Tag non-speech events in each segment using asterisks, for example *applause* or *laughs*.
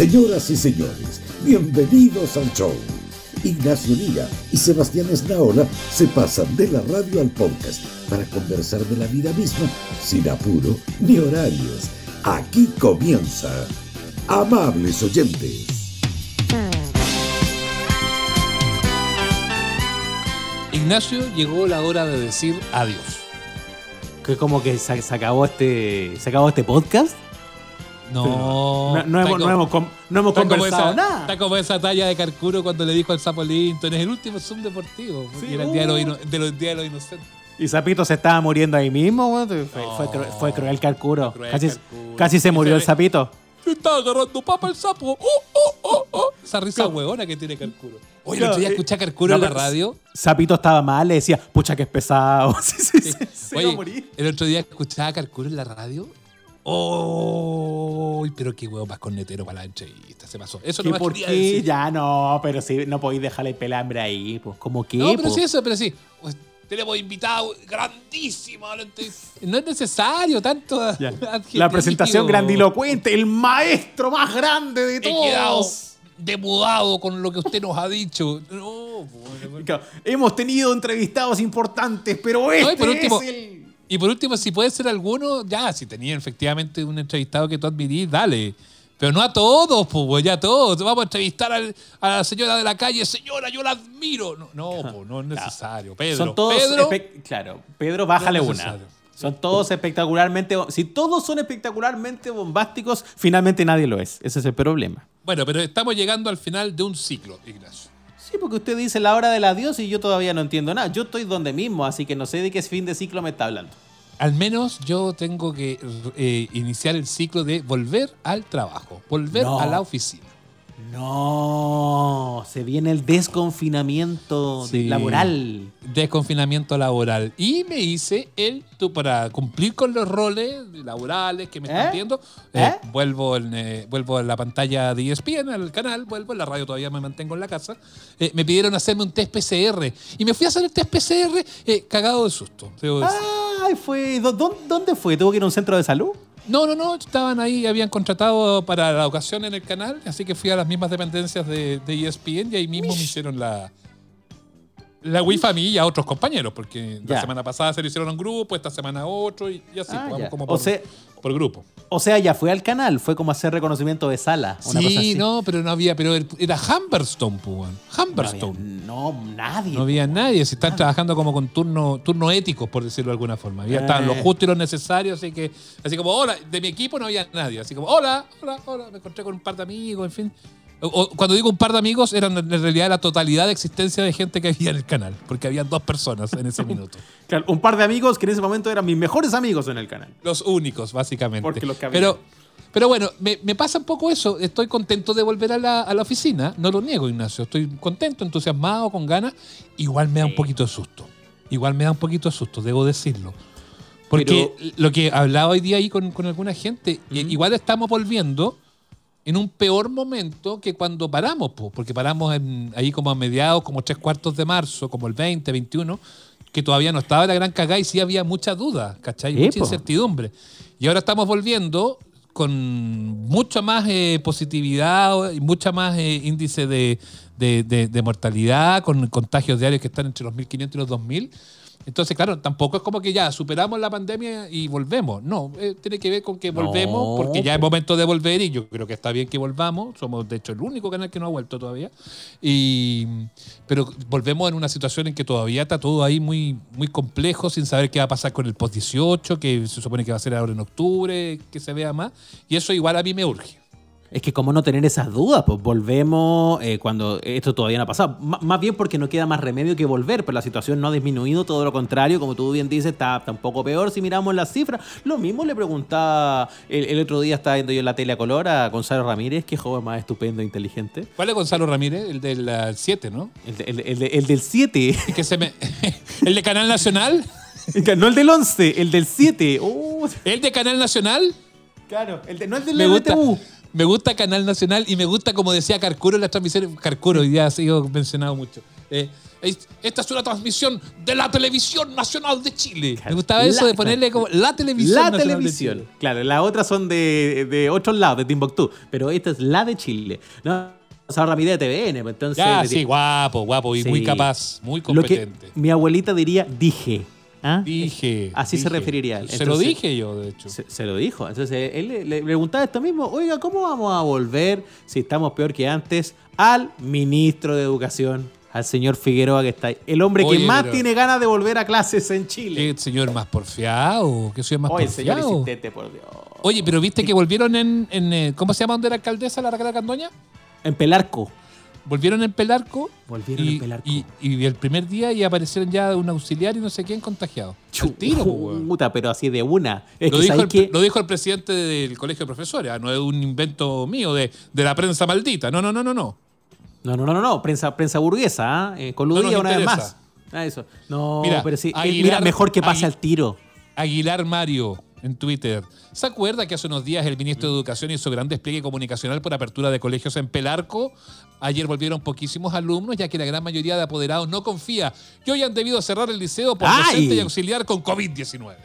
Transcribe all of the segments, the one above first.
Señoras y señores, bienvenidos al show. Ignacio Liga y Sebastián Esnaola se pasan de la radio al podcast para conversar de la vida misma sin apuro ni horarios. Aquí comienza. Amables oyentes. Ignacio, llegó la hora de decir adiós. Que como que se, se acabó este se acabó este podcast. No, No, hemos, no hemos, no hemos conversado esa, nada. Está como esa talla de Carcuro cuando le dijo al Sapo Linton, es el último Zoom deportivo. Sí, era el día de los, uh. de los días de los inocentes. Y Zapito se estaba muriendo ahí mismo. Fue, fue, cru- fue cruel Carcuro. Cruel casi, Carcuro. casi se murió el Zapito. Se está agarrando papa el sapo. Oh, oh, oh. Esa risa huevona que tiene Carcuro. Oye, el otro día eh, escuché a Carcuro en la radio. Zapito estaba mal, le decía, pucha que es pesado. *laughs* Sí, sí, sí, se iba a Oye, morir. el otro día escuchaba a Carcuro en la radio. ¡Oh! Pero qué huevo más cornetero para la entrevista. Se pasó. Eso ¿Qué no por qué? decir. Ya no, pero sí, no podéis dejarle el pelambre ahí, pues. ¿Cómo que? No, pero po? sí, eso, pero sí. Pues, Tenemos invitado grandísimo. No es necesario tanto. *laughs* La presentación grandilocuente, el maestro más grande de He quedado todos. demudado con lo que usted nos ha dicho. No, bueno. Claro, Hemos tenido entrevistados importantes, pero este y por último- es el... Y por último, si puede ser alguno, ya, si tenía efectivamente un entrevistado que tú admitís, dale. Pero no a todos, pues, ya a todos. Vamos a entrevistar al- a la señora de la calle. Señora, yo la admiro. No, no, *laughs* pues, no es necesario. Pedro, Son todos Pedro, claro, Pedro, bájale No una. Son todos espectacularmente. Si todos son espectacularmente bombásticos, finalmente nadie lo es. Ese es el problema. Bueno, pero estamos llegando al final de un ciclo, Ignacio. Sí, porque usted dice la hora del adiós y yo todavía no entiendo nada. Yo estoy donde mismo, así que no sé de qué fin de ciclo me está hablando. Al menos yo tengo que eh, iniciar el ciclo de volver al trabajo, volver No. a la oficina. No, se viene el desconfinamiento Sí. laboral. Desconfinamiento laboral. Y me hice el, tú, para cumplir con los roles laborales que me están ¿Eh? viendo, eh, ¿Eh? vuelvo, en, eh, vuelvo en la pantalla de ESPN, al canal, vuelvo en la radio, todavía me mantengo en la casa. Me pidieron hacerme un test PCR. Y me fui a hacer el test PCR cagado de susto. Ay, fue. ¿dó- dó- ¿Dónde fue? ¿Tuvo que ir a un centro de salud? No, no, no, estaban ahí, habían contratado para la ocasión en el canal, así que fui a las mismas dependencias de, de ESPN y ahí mismo me hicieron la, la Wi-Fi a mí y a otros compañeros, porque la semana pasada se lo hicieron a un grupo, esta semana a otro y, y así, Ah, pues, vamos como O por, sea- por grupo. O sea, ya fue al canal, fue como hacer reconocimiento de sala. Una cosa Sí, así. no, pero no había, pero era Humberstone, pues. No había- Humberstone. No, nadie. No había nadie, se están trabajando como con turno, turno éticos, por decirlo de alguna forma. Había estaban lo Eh. justo y lo necesario, así que, así como, hola, de mi equipo no había nadie, así como, hola, hola, hola, me encontré con un par de amigos, en fin. O- cuando digo un par de amigos, eran en realidad la totalidad de existencia de gente que había en el canal, porque habían dos personas en ese minuto. *laughs* Claro, un par de amigos que en ese momento eran mis mejores amigos en el canal. Los únicos, básicamente. Porque los que había. pero, pero bueno, me, me pasa un poco eso. Estoy contento de volver a la, a la oficina. No lo niego, Ignacio. Estoy contento, entusiasmado, con ganas. Igual me da un poquito de susto. Igual me da un poquito de susto, debo decirlo. Porque lo que hablaba hoy día ahí con, con alguna gente, igual estamos volviendo en un peor momento que cuando paramos, po, porque paramos en- ahí como a mediados, como tres cuartos de marzo, como el 20, 21, que todavía no estaba la gran cagada y sí había mucha duda, ¿cachai? Sí, mucha po. incertidumbre. Y ahora estamos volviendo con mucha más eh, positividad y mucha más eh, índice de, de- de- de mortalidad, con contagios diarios que están entre los 1.500 y los 2.000. Entonces, claro, tampoco es como que ya superamos la pandemia y volvemos. No, eh, tiene que ver con que No, volvemos, porque ya es po. momento de volver y yo creo que está bien que volvamos. Somos, de hecho, el único canal que no ha vuelto todavía. Y, pero volvemos en una situación en que todavía está todo ahí muy, muy complejo, sin saber qué va a pasar con el post-18, que se supone que va a ser ahora en octubre, que se vea más. Y eso igual a mí me urge. Es que cómo no tener esas dudas, pues volvemos eh, cuando esto todavía no ha pasado. M- más bien porque no queda más remedio que volver, pero la situación no ha disminuido, todo lo contrario, como tú bien dices, está, está un poco peor si miramos las cifras. Lo mismo le preguntaba, el, el otro día estaba viendo yo en la tele a color a Gonzalo Ramírez, que joven más estupendo e inteligente. ¿Cuál es Gonzalo Ramírez? El del 7, ¿no? El, de- el el de- el del 7, Y que se me... *laughs* ¿El de Canal Nacional? *laughs* no el del 11, el del 7. Oh, ¿El de Canal Nacional? claro, el de- no el del LTU. Me gusta Canal Nacional y me gusta, como decía Carcuro en las transmisiones. Carcuro, día ha sido mencionado mucho. Eh, Es- Esta es una transmisión de la Televisión Nacional de Chile. Claro. Me gustaba eso de ponerle como la Televisión La Nacional de televisión. Chile. Claro, las otras son de, de otros lados, de Timbuktu. Pero esta es la de Chile. No, ahorra mi idea de TVN. pues, Entonces, Ya, sí, guapo, guapo y Sí. muy capaz, muy Lo que competente. mi abuelita diría, dije. ¿Ah? Dije. Así se referiría él. Se lo dije yo, de hecho. Se, se lo dijo. Entonces él le, preguntaba esto mismo. Oiga, ¿cómo vamos a volver si estamos peor que antes? Al ministro de Educación, al señor Figueroa que está ahí. El hombre Oye, que más pero- tiene ganas de volver a clases en Chile. ¿Qué señor más porfiado? ¿Qué señor más Oye, señor porfiado? insistente, por Dios. Oye, pero viste que volvieron en, en, eh, ¿cómo se llama donde era alcaldesa la Raquel Candoña? En Pelarco. Volvieron en Pelarco. Volvieron y, en Pelarco. Y, y el primer día y aparecieron ya un auxiliar y no sé quién contagiado. Al tiro, weón. Puta, pero así de una. Es Lo que dijo, el, que lo dijo el presidente del colegio de profesores, ah, no es un invento mío de, de la prensa maldita. No, no, no, no, no. No, no, no, no, no. Prensa, prensa burguesa, ¿ah? Eh, coludía No una vez más. Ah, eso. No, Mira, pero sí. eh, Aguilar- mira, mejor que pase al tiro. Aguilar Mario en Twitter. ¿Se acuerda que hace unos días el ministro de Educación hizo gran despliegue comunicacional por apertura de colegios en Pelarco? Ayer volvieron poquísimos alumnos, ya que la gran mayoría de apoderados no confía y hoy han debido cerrar el liceo por ¡Ay! docente y auxiliar con COVID-19.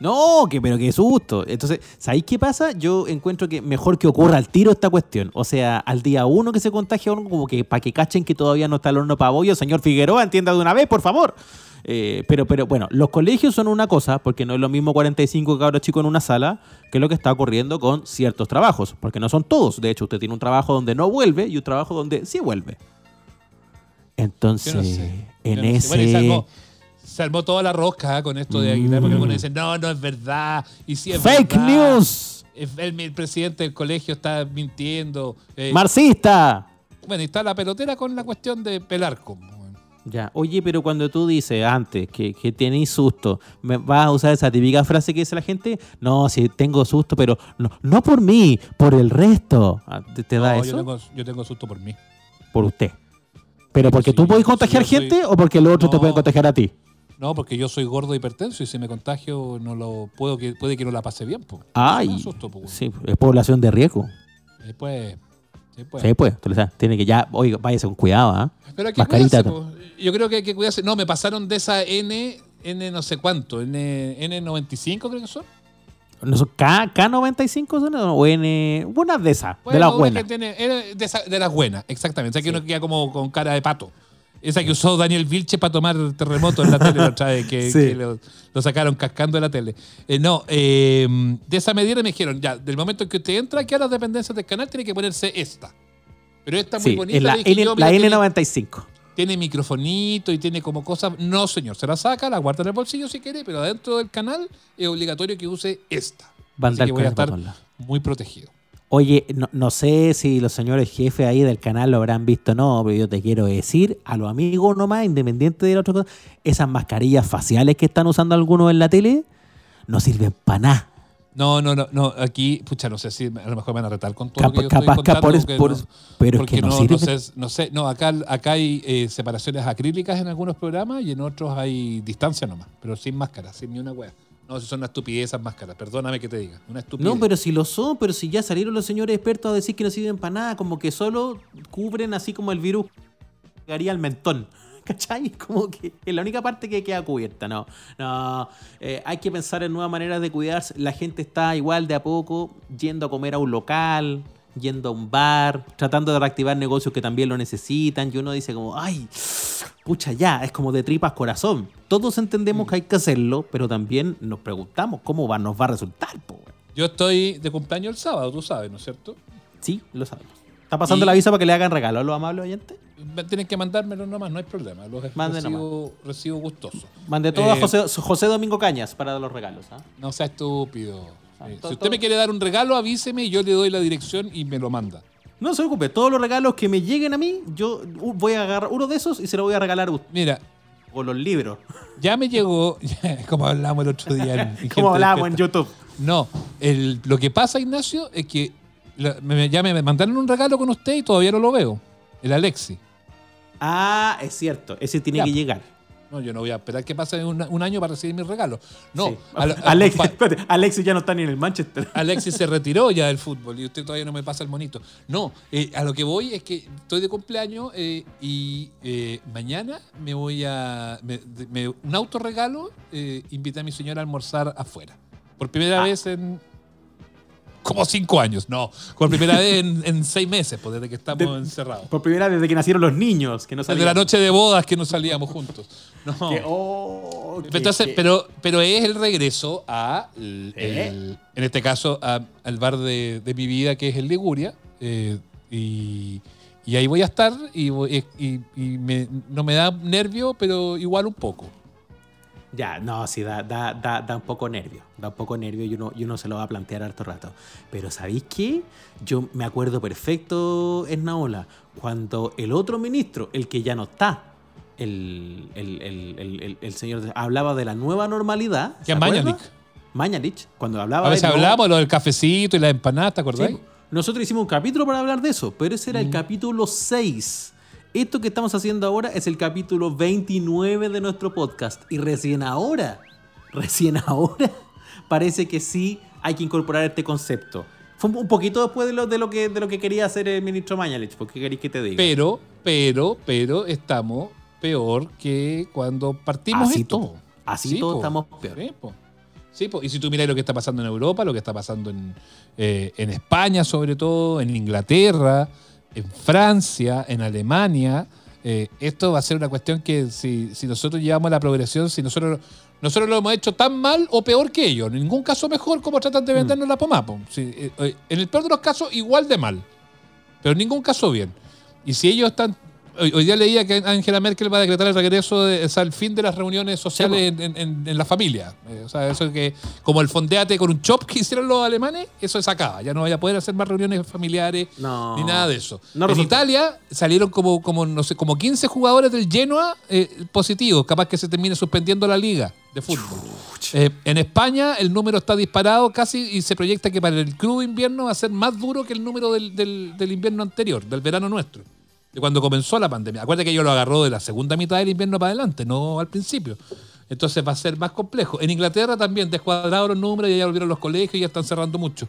No, que, pero qué susto. Entonces, ¿sabéis qué pasa? Yo encuentro que mejor que ocurra al tiro esta cuestión. O sea, al día uno que se contagia uno, como que para que cachen que todavía no está el horno para bollo, señor Figueroa, entienda de una vez, por favor. Eh, pero, pero bueno, los colegios son una cosa, porque no es lo mismo 45 cabros chicos en una sala que lo que está ocurriendo con ciertos trabajos, porque no son todos. De hecho, usted tiene un trabajo donde no vuelve y un trabajo donde sí vuelve. Entonces, Yo no sé. en no ese... Bueno, se armó toda la rosca con esto de Aguilar, porque Mm. algunos dicen, no, no es verdad. Y es ¡Fake verdad, news! El, el presidente del colegio está mintiendo. Eh, ¡Marxista! bueno, y está la pelotera con la cuestión de Pelarco. Ya, oye, pero cuando tú dices antes que, que tenéis susto, ¿me ¿vas a usar esa típica frase que dice la gente? No, si tengo susto, pero no, no por mí, por el resto. Ah, ¿Te, te da No, eso? Yo tengo, yo tengo susto por mí. Por usted. ¿Pero porque Sí, tú puedes sí, contagiar soy- gente o porque los otros te No. pueden contagiar a ti? No, porque yo soy gordo hipertenso y si me contagio no lo puedo que puede que no la pase bien. Po. Ay, sí, es población de riesgo. Después, después. Sí, pues, sabes, tiene que ya, oiga, váyase con cuidado, ¿ah? Pero hay que Mascarita. cuidarse, po. Yo creo que hay que cuidarse. No, me pasaron de esa N, N no sé cuánto, N, N95 creo que son. ¿No son K, K95 son o N, unas de esas, de Bueno, las una buenas. que tiene- era de, esa- de las buenas, exactamente. O sea, que uno queda como con cara de pato. Esa que usó Daniel Vilche para tomar terremoto en la tele la otra vez, que, Sí. que lo, lo sacaron cascando de la tele. Eh, no, eh, de esa medida me dijeron, ya, del momento en que usted entra, que a las dependencias del canal tiene que ponerse esta. Pero esta muy Sí, bonita. es la, dije N, yo, la mira, tiene- N95. tiene microfonito y tiene como cosas. No, señor, se la saca, la guarda en el bolsillo si quiere, pero adentro del canal es obligatorio que use esta. Va a Así andar que voy a estar muy protegido. Oye, no, no sé si los señores jefes ahí del canal lo habrán visto o no, pero yo te quiero decir a los amigos nomás, independiente de la otra cosa, esas mascarillas faciales que están usando algunos en la tele no sirven para nada. No, no, no, no, aquí, pucha, no sé si a lo mejor me van a retar con todo lo Capaz, que yo estoy capaz que contando, por, no- pero es que no, no, sirven. no sé, no sé, no, acá, acá hay eh, separaciones acrílicas en algunos programas y en otros hay distancia nomás, pero sin máscara, sin ni una wea. No, si son una estupidez esas máscaras, perdóname que te diga, una estupidez. No, pero si lo son, pero si ya salieron los señores expertos a decir que no sirven para nada, como que solo cubren así como el virus llegaría al mentón. *laughs* ¿Cachai? Como que es la única parte que queda cubierta, no. No, eh, hay que pensar en nuevas maneras de cuidarse. La gente está igual de a poco yendo a comer a un local, yendo a un bar, tratando de reactivar negocios que también lo necesitan. Y uno dice como, ay, pucha, ya, es como de tripas corazón. Todos entendemos que hay que hacerlo, pero también nos preguntamos cómo va, nos va a resultar, po. Yo estoy de cumpleaños el sábado, tú sabes, ¿no es cierto? Sí, lo sabemos. ¿Está pasando Y- la visa para que le hagan regalo a los amables oyentes? Tienen que mandármelo nomás, no hay problema. Los Mande recibo, recibo gustoso. Mande todo a Eh, José, José Domingo Cañas para los regalos. ¿ah? No sea estúpido. Si usted me quiere dar un regalo, avíseme y yo le doy la dirección y me lo manda. No se preocupe, todos los regalos que me lleguen a mí, yo uh, voy a agarrar uno de esos y se lo voy a regalar a usted. Mira, O los libros. ya me llegó, *laughs* como hablamos el otro día. en- *laughs* Como hablábamos en. YouTube. No, el- lo que pasa, Ignacio, es que la- me- ya me mandaron un regalo con usted y todavía no lo veo. El Alexi. Ah, es cierto, ese tiene Ya. que llegar. No, yo no voy a esperar que pase un, un año para recibir mis regalos. No, Sí. a a- Alex- pa- espérate, Alexis ya no está ni en el Manchester. Alexis se *laughs* retiró ya del fútbol y usted todavía no me pasa el monito. No, eh, a lo que voy es que estoy de cumpleaños eh, y eh, mañana me voy a. me- me- un autorregalo, invité a mi señora a almorzar afuera. Por primera Ah. vez en. Como cinco años, no. Por primera vez en, en seis meses, pues desde que estamos De- encerrados. Por primera vez desde que nacieron los niños. Que no Desde la noche de bodas que no salíamos juntos. No. *laughs* Que- oh, que- Entonces, que- pero, pero es el regreso a, el- ¿Eh? el- en este caso, a- al bar de, de mi vida, que es el Liguria. eh, y, y ahí voy a estar y, y- y me- no me da nervio, pero igual un poco. Ya, no, sí, da, da, da, da un poco nervio. Da un poco nervio y uno, y uno se lo va a plantear harto rato. Pero ¿sabéis qué? Yo me acuerdo perfecto, Esnaola, cuando el otro ministro, el que ya no está, el, el, el, el, señor, hablaba de la nueva normalidad. Que ¿se es acuerda? Mañalich. Mañalich, cuando hablaba A veces de de lo del cafecito y la empanada, ¿te Sí, acordáis? nosotros hicimos un capítulo para hablar de eso, pero ese era el capítulo 6. Esto que estamos haciendo ahora es el capítulo 29 de nuestro podcast. Y recién ahora, recién ahora, *laughs* parece que sí hay que incorporar este concepto. Fue un poquito después de lo, de lo, que, de lo que quería hacer el ministro Mañalich, porque queréis que te diga. Pero, pero, pero estamos peor que cuando partimos Así esto. todo. Así todo po. estamos peor. Sí, po. Sí, po. y si tú miras lo que está pasando en Europa, lo que está pasando en, eh, en España sobre todo, en Inglaterra, en Francia, en Alemania, eh, esto va a ser una cuestión que si, si nosotros llevamos la progresión, si nosotros, nosotros lo hemos hecho tan mal o peor que ellos, en ningún caso mejor como tratan de Mm. vendernos la pomada. po. Sí, eh, eh, en el peor de los casos, igual de mal, pero en ningún caso bien. Y si ellos están... Hoy, hoy día leía que Angela Merkel va a decretar el regreso, de, o sea, el fin de las reuniones sociales en, en- en- en la familia. Eh, o sea, eso que, como el fondeate con un chop que hicieron los alemanes, eso se acaba. Ya no vaya a poder hacer más reuniones familiares No. ni nada de eso. No en. Italia salieron como, como, no sé, como 15 jugadores del Genoa eh, positivos, capaz que se termine suspendiendo la liga de fútbol. Eh, en España el número está disparado casi y se proyecta que para el crudo invierno va a ser más duro que el número del, del- del invierno anterior, del verano nuestro, de cuando comenzó la pandemia. Acuérdate que yo lo agarró de la segunda mitad del invierno para adelante, no al principio. Entonces va a ser más complejo. En Inglaterra también descuadrados los números y ya volvieron los colegios y ya están cerrando mucho.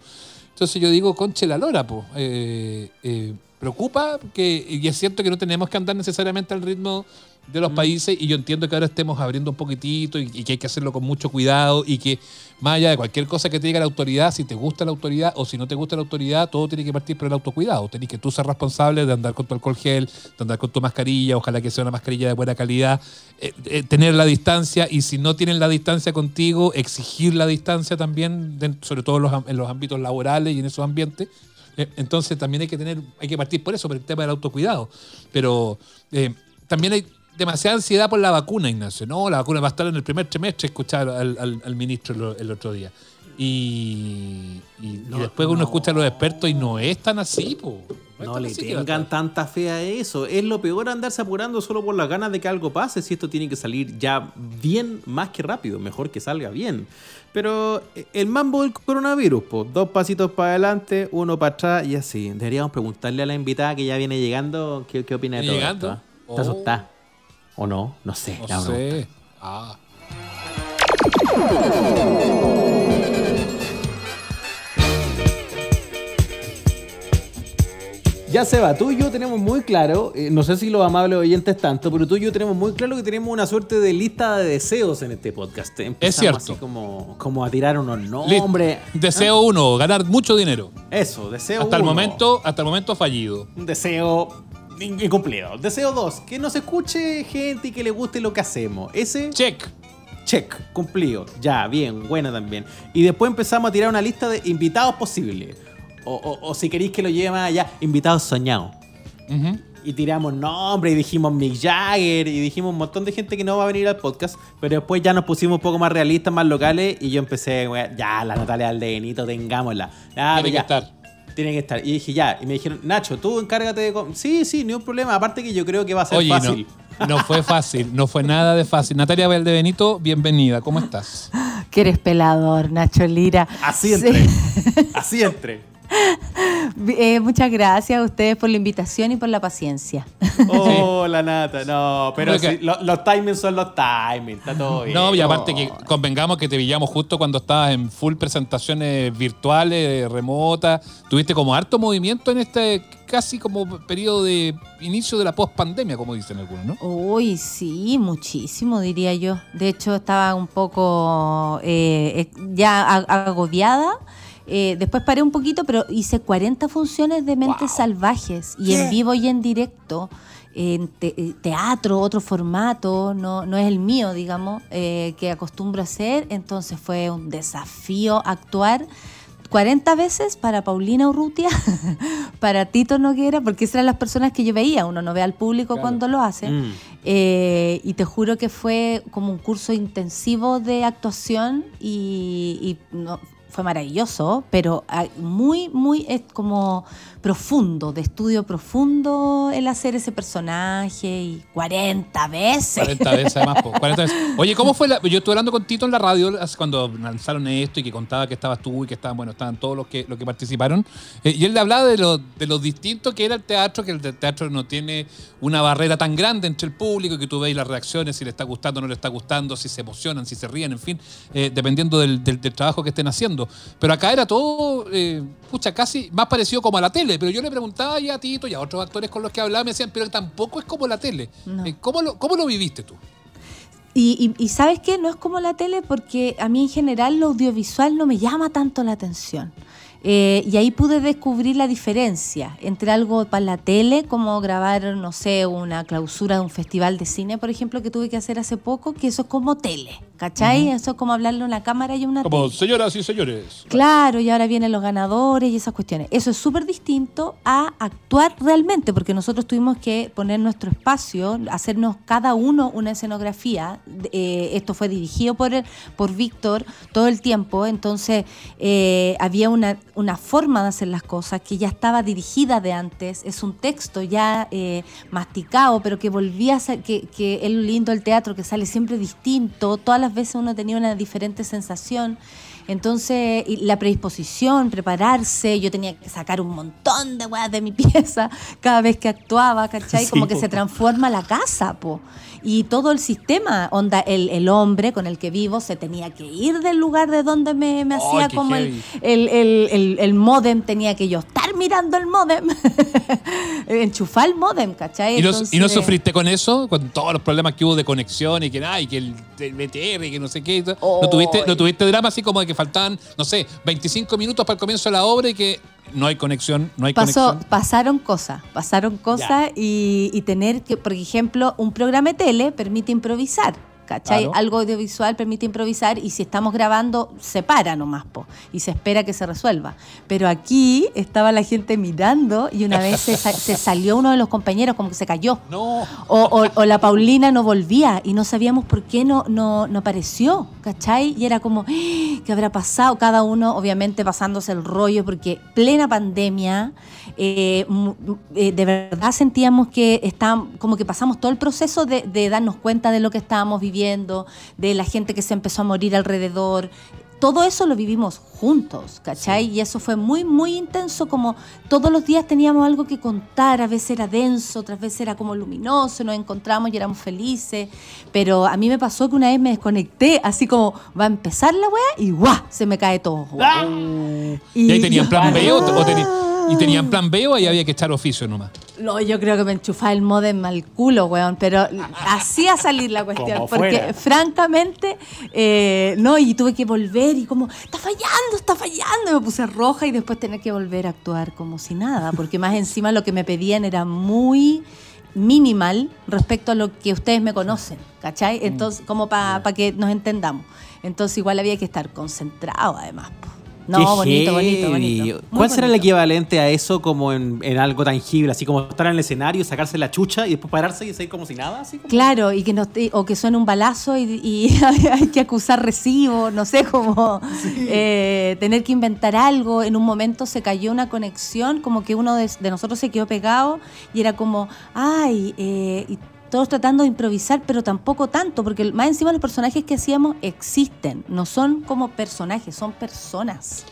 Entonces yo digo, conche la lora, po. Eh, eh, preocupa que, y es cierto que no tenemos que andar necesariamente al ritmo de los países y yo entiendo que ahora estemos abriendo un poquitito y, y que hay que hacerlo con mucho cuidado y que más allá de cualquier cosa que te diga la autoridad, si te gusta la autoridad o si no te gusta la autoridad, todo tiene que partir por el autocuidado. Tenés que tú ser responsable de andar con tu alcohol gel, de andar con tu mascarilla, ojalá que sea una mascarilla de buena calidad, eh, eh, tener la distancia y si no tienen la distancia contigo, exigir la distancia también, sobre todo en los, en los ámbitos laborales y en esos ambientes. Eh, Entonces también hay que tener, hay que partir por eso, por el tema del autocuidado. Pero eh, también hay demasiada ansiedad por la vacuna, Ignacio. No, la vacuna va a estar en el primer trimestre, escuchar al, al- al ministro el, otro día. Y, y- y No, después uno no. escucha a los expertos y no es tan así, po. No tan le así tengan tanta fe a eso. Es lo peor andarse apurando solo por las ganas de que algo pase. Si esto tiene que salir ya bien más que rápido, mejor que salga bien. Pero eh, el mambo del coronavirus, pues, dos pasitos para adelante, uno para atrás y así. Deberíamos preguntarle a la invitada que ya viene llegando qué, qué opina de ¿Viene todo llegando? esto. ¿ah? ¿Está Oh. asustada? ¿O no? No sé. No sé. Ah. Ya se va, tú y yo tenemos muy claro, eh, no sé si los amables oyentes tanto, pero tú y yo tenemos muy claro que tenemos una suerte de lista de deseos en este podcast. Empezamos cierto. Así como, como a tirar unos nombres. Deseo uno, ganar mucho dinero. Eso, deseo Hasta el uno. momento, hasta el momento fallido. Un deseo incumplido. Deseo dos, que nos escuche gente y que le guste lo que hacemos. Ese, Check. check, cumplido. Ya, bien, buena también. Y después empezamos a tirar una lista de invitados posibles. O, o- o si queréis que lo lleve más allá, invitados soñados. Y tiramos nombres y dijimos Mick Jagger y dijimos un montón de gente que no va a venir al podcast. Pero después ya nos pusimos un poco más realistas, más locales. Y yo empecé, ya, la Natalia Aldenito, tengámosla. Ya, Tiene que estar. Tiene que estar. Y dije, ya. Y me dijeron, Nacho, tú encárgate de. com-". Sí, sí, ni un problema. Aparte que yo creo que va a ser Oye, fácil. no, no fue *laughs* fácil, no fue nada de fácil. Natalia Valdebenito, bienvenida, ¿cómo estás? Que eres pelador, Nacho Lira. Así Sí. entré. Así *laughs* entré. *laughs* Eh, muchas gracias a ustedes por la invitación y por la paciencia. *laughs* Oh, la nata, no, pero sí, los timings son los timings, está todo bien. No, y aparte que convengamos que te pillamos justo cuando estabas en full presentaciones virtuales, remotas, tuviste como harto movimiento en este casi como periodo de inicio de la post-pandemia, como dicen algunos, ¿no? Uy, sí, muchísimo, diría yo. De hecho, estaba un poco eh, ya agobiada. Eh, después paré un poquito, pero hice 40 funciones de Mentes Salvajes y en vivo y en directo. En eh, teatro, otro formato, no, no es el mío, digamos, que acostumbro a hacer. Entonces fue un desafío actuar 40 veces para Paulina Urrutia, *laughs* para Tito Noguera, porque esas eran las personas que yo veía. Uno no ve al público cuando lo hace. Mm. Eh, y te juro que fue como un curso intensivo de actuación y, no, fue maravilloso, pero muy, muy es como profundo, de estudio profundo el hacer ese personaje y 40 veces. 40 veces además, 40 veces. Oye, ¿cómo fue? La, yo estuve hablando con Tito en la radio cuando lanzaron esto y que contaba que estabas tú y que estaban, bueno, estaban todos los que, los que participaron. Eh, y él le hablaba de lo, de distinto que era el teatro, que el teatro no tiene una barrera tan grande entre el público, que tú veis las reacciones, si le está gustando o no le está gustando, si se emocionan, si se ríen, en fin, eh, dependiendo del, del, trabajo que estén haciendo. Pero acá era todo, eh, pucha, casi más parecido como a la tele pero yo le preguntaba ya a Tito y a otros actores con los que hablaba, me decían, pero tampoco es como la tele. Eh, ¿Cómo, lo, ¿Cómo lo viviste tú? Y, y, sabes qué, no es como la tele porque a mí en general lo audiovisual no me llama tanto la atención. Eh, y ahí pude descubrir la diferencia entre algo para la tele, como grabar, no sé, una clausura de un festival de cine, por ejemplo, que tuve que hacer hace poco, que eso es como tele, ¿cachai? Eso es como hablarle a una cámara y a una Como señoras y señores. Claro, y ahora vienen los ganadores y esas cuestiones. Eso es súper distinto a actuar realmente, porque nosotros tuvimos que poner nuestro espacio, hacernos cada uno una escenografía. Eh, esto fue dirigido por, por Víctor todo el tiempo, entonces eh, había una una forma de hacer las cosas que ya estaba dirigida de antes, es un texto ya eh, masticado, pero que volvía a ser, que, que es lo lindo del teatro, que sale siempre distinto, todas las veces uno tenía una diferente sensación. Entonces, la predisposición, prepararse, yo tenía que sacar un montón de weas de mi *laughs* pieza cada vez que actuaba, ¿cachai? Como que se transforma la casa, po y todo el sistema, onda, el, el, hombre con el que vivo se tenía que ir del lugar de donde me, me hacía como el, el, el, modem, tenía que yo estar mirando el modem, *laughs* enchufar el modem, ¿cachai? ¿Y, ¿Y, no sufriste con eso? Con todos los problemas que hubo de conexión y que, ay, que el, BTR y que no sé qué. ¿No, tuviste, ¿No tuviste drama así como de que faltaban, no sé, 25 minutos para el comienzo de la obra y que no hay conexión, no hay conexión. Pasaron cosas, pasaron cosas y, y, tener que, por ejemplo, un programa de tele permite improvisar. ¿Cachai? Algo audiovisual permite improvisar y si estamos grabando, se para nomás, po, y se espera que se resuelva. Pero aquí estaba la gente mirando y una vez se, salió uno de los compañeros, como que se cayó. No. O, la Paulina no volvía y no sabíamos por qué no, no, no apareció, ¿cachai? Y era como, ¡Ah! ¿qué habrá pasado? Cada uno, obviamente, pasándose el rollo, porque plena pandemia, eh, eh, de verdad sentíamos que estábamos, como que pasamos todo el proceso de, de darnos cuenta de lo que estábamos viviendo de la gente que se empezó a morir alrededor. Todo eso lo vivimos juntos, ¿cachai? Y eso fue muy, muy intenso, como todos los días teníamos algo que contar, a veces era denso, otras veces era como luminoso, nos encontramos y éramos felices, pero a mí me pasó que una vez me desconecté, así como va a empezar la weá y ¡guau! Se me cae todo. ¡Ah! Y, ahí tenían plan B o, ¿Y tenían plan B o ahí había que echar oficio nomás? No, yo creo que me enchufaba el modem al culo, weón, pero hacía salir la cuestión, porque francamente, eh, no, y tuve que volver y como, está fallando, está fallando, y me puse roja y después tener que volver a actuar como si nada, porque más encima lo que me pedían era muy minimal respecto a lo que ustedes me conocen, ¿cachai? Mm. Entonces, como para que nos entendamos. Entonces igual había que estar concentrado además. No, bonito, bonito, bonito, ¿Cuál será el equivalente a eso como en, algo tangible? Así como estar en el escenario, sacarse la chucha y después pararse y seguir como si nada. Así Claro, y que no, o que suene un balazo y, *laughs* hay que acusar recibo, no sé, como eh, tener que inventar algo. En un momento se cayó una conexión, como que uno de, nosotros se quedó pegado y era como, ay, eh, todos tratando de improvisar, pero tampoco tanto, porque más encima los personajes que hacíamos existen, no son como personajes, son personas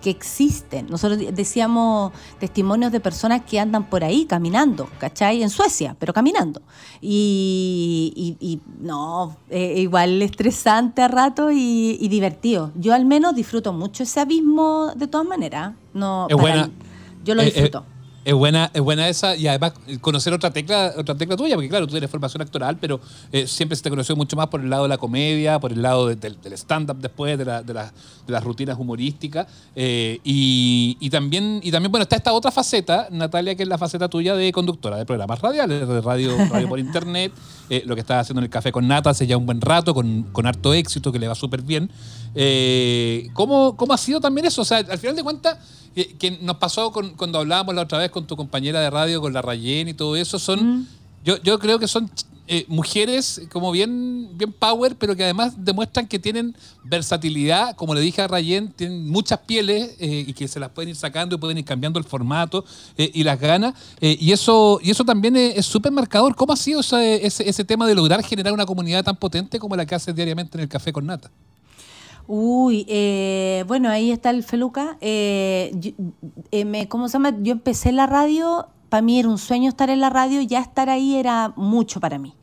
que existen. Nosotros decíamos testimonios de personas que andan por ahí caminando, ¿cachai? En Suecia, pero caminando. Y, no, eh, igual estresante a rato y, divertido. Yo al menos disfruto mucho ese abismo de todas maneras. No, es buena. yo lo eh, eh, disfruto. Es buena, es buena esa y además conocer otra tecla, otra tecla tuya, porque claro, tú tienes formación actoral, pero eh, siempre se te conoció mucho más por el lado de la comedia, por el lado del stand-up después, de, de, las rutinas humorísticas. Eh, y, también, y también, bueno, está esta otra faceta, Natalia, que es la faceta tuya de conductora de programas radiales, de radio, radio por internet, *laughs* eh, lo que estás haciendo en el Café con Nata hace ya un buen rato, con, con harto éxito, que le va súper bien. ¿cómo, ¿Cómo ha sido también eso? O sea, al final de cuentas que, nos pasó cuando hablábamos la otra vez con tu compañera de radio, con la Rayen y todo eso, son, yo, yo creo que son eh, mujeres como bien, bien power, pero que además demuestran que tienen versatilidad, como le dije a Rayen, tienen muchas pieles eh, y que se las pueden ir sacando y pueden ir cambiando el formato eh, y las ganas. y, eso, y eso también es súper marcador. ¿Cómo ha sido ese, ese, ese tema de lograr generar una comunidad tan potente como la que haces diariamente en el Café con Nata? Uy, eh, bueno, ahí está el Feluca. Eh, eh, me, ¿Cómo se llama? Yo empecé la radio, para mí era un sueño estar en la radio, ya estar ahí era mucho para mí.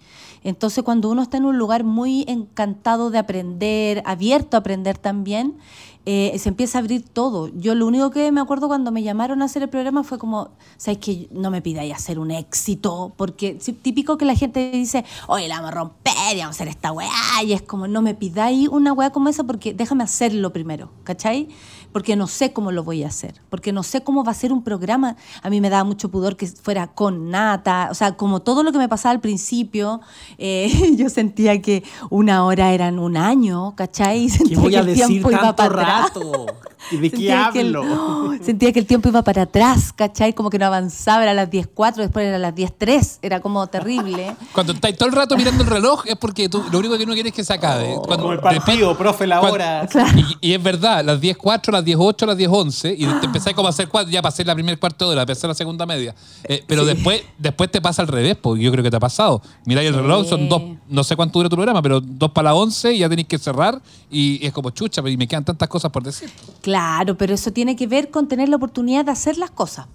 Entonces, cuando uno está en un lugar muy encantado de aprender, abierto a aprender también, eh, se empieza a abrir todo. Yo lo único que me acuerdo cuando me llamaron a hacer el programa fue como, ¿sabes que No me pidáis hacer un éxito, porque típico que la gente dice, oye, la vamos a romper, vamos a hacer esta weá, y es como, no me pidáis una weá como esa porque déjame hacerlo primero, ¿cachai? Porque no sé cómo lo voy a hacer, porque no sé cómo va a ser un programa. A mí me daba mucho pudor que fuera con nata, o sea, como todo lo que me pasaba al principio, eh, *laughs* yo sentía que una hora eran un año, ¿cachai? Sentía ¿Qué voy a decir tiempo tanto iba para rato? ¿Y de qué hablo? *laughs* sentía que el tiempo iba para atrás, ¿cachai? Como que no avanzaba, era a las 10.04, después era a las 10.03, era como terrible. *laughs* Cuando estás todo el rato mirando el reloj es porque tú lo único que no quieres es que se acabe. Cuando, como el partido, profe, la hora. *laughs* Y, es verdad, las 10.04, las 10.08, las 10.11, y te empezás como a hacer cuatro, ya pasé la primera cuarto de hora, pasé la segunda media. Eh, pero después, después te pasa al revés, porque yo creo que te ha pasado. Mira, el reloj son dos, no sé cuánto dura tu programa, pero dos para las 11 y ya tenéis que cerrar y es como chucha, y me quedan tantas cosas por decir. Claro, pero eso tiene que ver con tener la oportunidad de hacer las cosas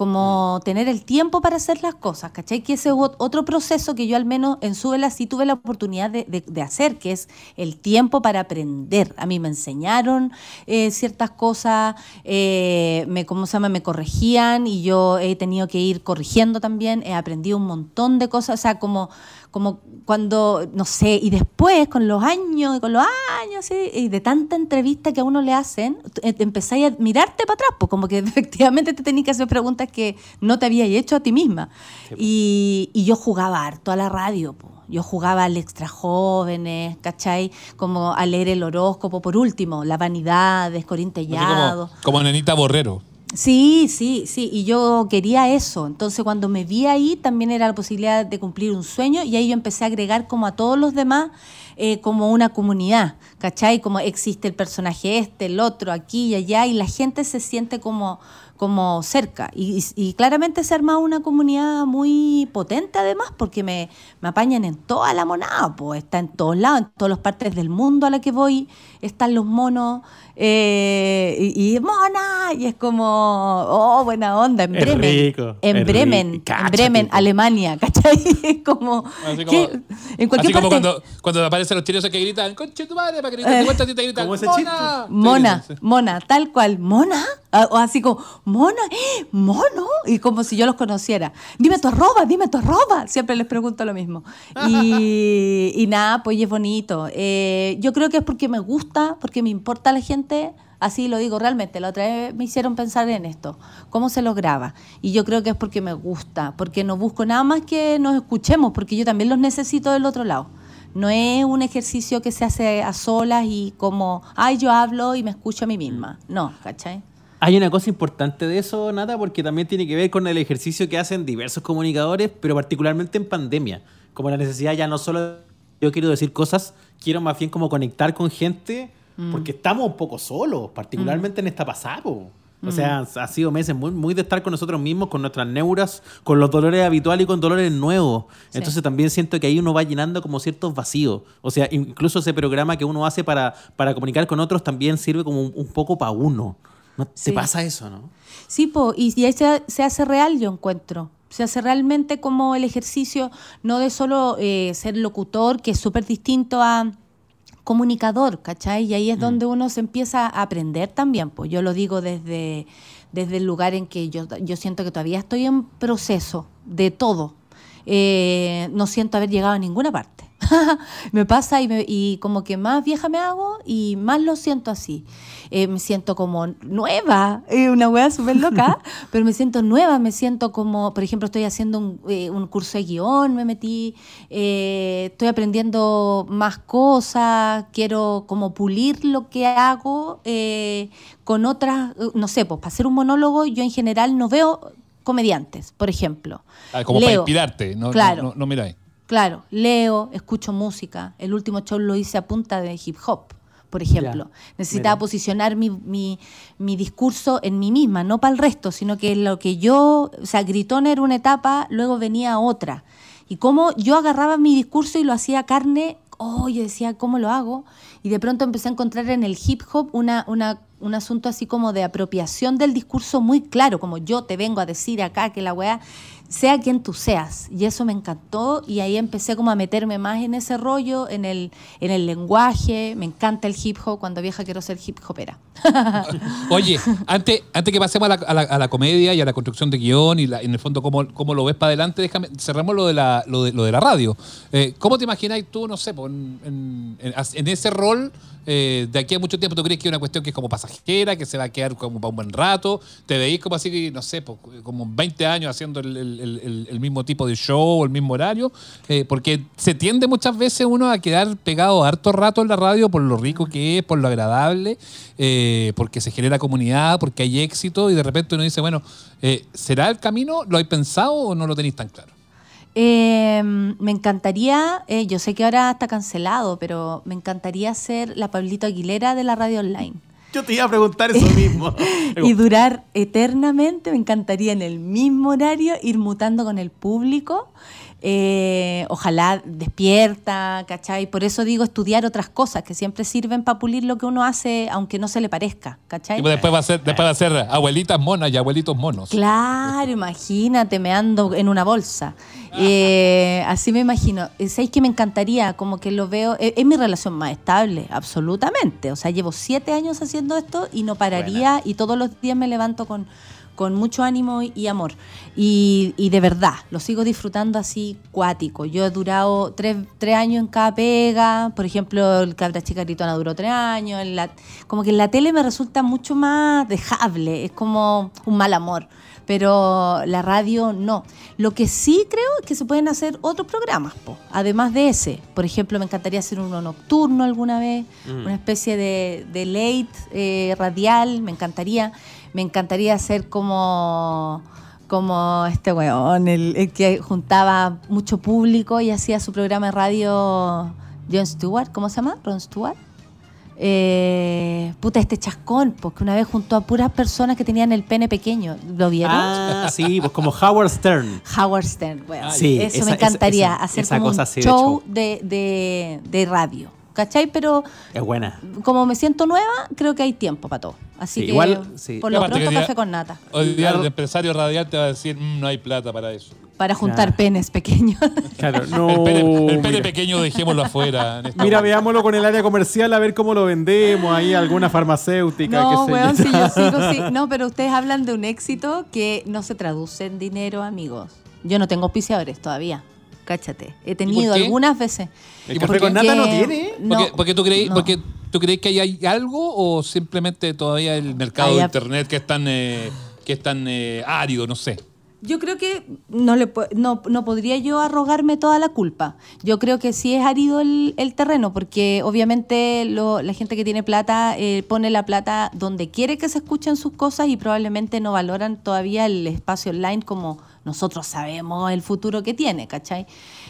como tener el tiempo para hacer las cosas, ¿cachai? Que ese es otro proceso que yo al menos en Súbela sí tuve la oportunidad de, hacer, que es el tiempo para aprender. A mí me enseñaron eh, ciertas cosas, eh, me, ¿cómo se llama? Me corregían y yo he tenido que ir corrigiendo también, he aprendido un montón de cosas, o sea, como como cuando, no sé, y después con los años, y con los años, y de tanta entrevista que a uno le hacen, eh, empezáis a mirarte para atrás, pues como que *laughs* efectivamente te tenías que hacer preguntas que no te habías hecho a ti misma. y, y, yo jugaba harto a la radio, pues. Yo jugaba al extra jóvenes, ¿cachai? Como a leer el horóscopo, por último, la vanidad, descorintellado. Como, como nenita borrero. Sí, sí, sí, y yo quería eso. Entonces cuando me vi ahí también era la posibilidad de cumplir un sueño y ahí yo empecé a agregar como a todos los demás eh, como una comunidad, ¿cachai? Como existe el personaje este, el otro, aquí y allá y la gente se siente como como cerca. Y, claramente se ha armado una comunidad muy potente además, porque me, me apañan en toda la monada, pues está en todos lados, en todas las partes del mundo a la que voy, están los monos, eh, y, mona, y es como, oh, buena onda, en Bremen. en Bremen, en Bremen, Alemania, *laughs* ¿cachai? Es como, así como, en cualquier así como cuando, cuando aparecen los chinos que gritan, conche tu madre, para que gritan de vuelta, te gritan, mona. Mona, mona, tal cual, mona, ah, o así como, mona, ¡eh! mono, y como si yo los conociera. Dime tu arroba, dime tu arroba. Siempre les pregunto lo mismo. Y, *laughs* y nada, pues es bonito. Eh, yo creo que es porque me gusta, porque me importa la gente. Así lo digo realmente, la otra vez me hicieron pensar en esto, cómo se lograba. Y yo creo que es porque me gusta, porque no busco nada más que nos escuchemos, porque yo también los necesito del otro lado. No es un ejercicio que se hace a solas y como, ay, yo hablo y me escucho a mí misma. No, ¿cachai? Hay una cosa importante de eso, Nata, porque también tiene que ver con el ejercicio que hacen diversos comunicadores, pero particularmente en pandemia. Como la necesidad ya no solo yo quiero decir cosas, quiero más bien como conectar con gente, mm. porque estamos un poco solos, particularmente mm. en esta pasada. O sea, ha sido meses muy, muy de estar con nosotros mismos, con nuestras neuras, con los dolores habituales y con dolores nuevos. Sí. Entonces también siento que ahí uno va llenando como ciertos vacíos. O sea, incluso ese programa que uno hace para, para comunicar con otros también sirve como un, un poco para uno. ¿No Sí. pasa eso, no? Sí, po, y, y ahí se, se hace real, yo encuentro. Se hace realmente como el ejercicio, no de solo eh, ser locutor, que es súper distinto a comunicador, ¿cachai? Y ahí es donde uno se empieza a aprender también. Pues yo lo digo desde, desde el lugar en que yo, yo siento que todavía estoy en proceso de todo. Eh, no siento haber llegado a ninguna parte. *laughs* me pasa y, me- y como que más vieja me hago y más lo siento así. Eh, me siento como nueva, eh, una wea súper loca, *laughs* pero me siento nueva, me siento como, por ejemplo, estoy haciendo un, eh, un curso de guion, me metí, eh, estoy aprendiendo más cosas, quiero como pulir lo que hago con otras, no sé, pues para hacer un monólogo yo en general no veo comediantes, por ejemplo. Ah, como para inspirarte, no, Claro. no, no, no miráis. Claro, leo, escucho música. El último show lo hice a punta de hip hop, por ejemplo. Ya, Necesitaba mira. posicionar mi, mi, mi discurso en mí misma, no para el resto, sino que lo que yo, o sea, Gritona era una etapa, luego venía otra. Y cómo yo agarraba mi discurso y lo hacía carne, oh, yo decía, ¿cómo lo hago? Y de pronto empecé a encontrar en el hip hop una, una, un asunto así como de apropiación del discurso muy claro, como yo te vengo a decir acá que la weá sea quien tú seas. Y eso me encantó y ahí empecé como a meterme más en ese rollo, en el, en el lenguaje. Me encanta el hip hop. Cuando vieja quiero ser hip hopera. *laughs* Oye, antes, antes que pasemos a la, a la- a la comedia y a la construcción de guion y la- en el fondo cómo, cómo lo ves para adelante, déjame, cerremos lo de la, lo de, lo de la radio. Eh, ¿Cómo te imagináis tú, no sé, po, en, en- ese rol eh, de aquí a mucho tiempo? ¿Tú crees que es una cuestión que es como pasajera, que se va a quedar como para un buen rato? ¿Te veís como así, no sé, po, como 20 años haciendo el- el- mismo tipo de show o el mismo horario? Eh, porque se tiende muchas veces uno a quedar pegado harto rato en la radio por lo rico que es, por lo agradable, eh, porque se genera comunidad, porque hay éxito y de repente uno dice, bueno, eh, ¿será el camino? ¿Lo hay pensado o no lo tenéis tan claro? Me encantaría, yo sé que ahora está cancelado, pero me encantaría ser la Pablito Aguilera de la radio online. *laughs* Yo te iba a preguntar eso mismo. *laughs* y durar eternamente. Me encantaría en el mismo horario ir mutando con el público. Eh, ojalá despierta, ¿cachai? Por eso digo estudiar otras cosas que siempre sirven para pulir lo que uno hace, aunque no se le parezca, ¿cachai? Y después va a ser, después va a ser abuelitas monas y abuelitos monos. Claro, imagínate, me ando en una bolsa. Eh, así me imagino. Eh, ¿Sabéis que me encantaría? Como que lo veo. Es, es mi relación más estable, absolutamente. O sea, llevo siete años haciendo esto y no pararía. Y todos los días me levanto con, con mucho ánimo y, amor. Y, y de verdad, lo sigo disfrutando así cuático. Yo he durado tres, tres años en cada pega. Por ejemplo, el Cabra Chica Gritona duró tres años. en la- como que en la tele me resulta mucho más dejable. Es como un mal amor pero la radio no. Lo que sí creo es que se pueden hacer otros programas, po, además de ese. Por ejemplo, me encantaría hacer uno nocturno alguna vez, una especie de, de late eh, radial, me encantaría. Me encantaría hacer como como este weón, el, el que juntaba mucho público y hacía su programa de radio Jon Stewart, ¿cómo se llama? Ron Stewart. Eh, puta, este chascón, porque una vez juntó a puras personas que tenían el pene pequeño. ¿Lo vieron? Ah, sí, pues como Howard Stern. *laughs* Howard Stern, weón. Sí, Eso esa- me encantaría, esa- esa- hacer como cosa un de show show. de, de- de radio. ¿Cachai? Pero Es buena. como me siento nueva, creo que hay tiempo para todo. Así Sí, que igual, sí. por lo pronto que día- café con nata. Hoy día Claro. el empresario radial te va a decir, "Mm, no hay plata para eso. Para juntar Claro. penes pequeños. *laughs* Claro, no. *laughs* el pene, el pene mira. pequeño dejémoslo afuera. en esta Mira, veámoslo con el área comercial a ver cómo lo vendemos. Ahí alguna farmacéutica, No, sé weón, yo. sí, yo sigo, sí. *laughs* No, pero ustedes hablan de un éxito que no se traduce en dinero, amigos. Yo no tengo auspiciadores todavía. Cáchate. He tenido algunas veces. El ¿Y café por qué? con nata no tiene. no, porque, porque tú creí, no. porque tú crees que hay, hay algo o simplemente todavía el mercado Hay de internet que es tan, eh, que es tan eh, árido, no sé. Yo creo que no, le, no, no, podría yo arrogarme toda la culpa. Yo creo que sí es árido el, el terreno, porque obviamente lo, la gente que tiene plata eh, pone la plata donde quiere que se escuchen sus cosas y probablemente no valoran todavía el espacio online como nosotros sabemos el futuro que tiene, ¿cachai?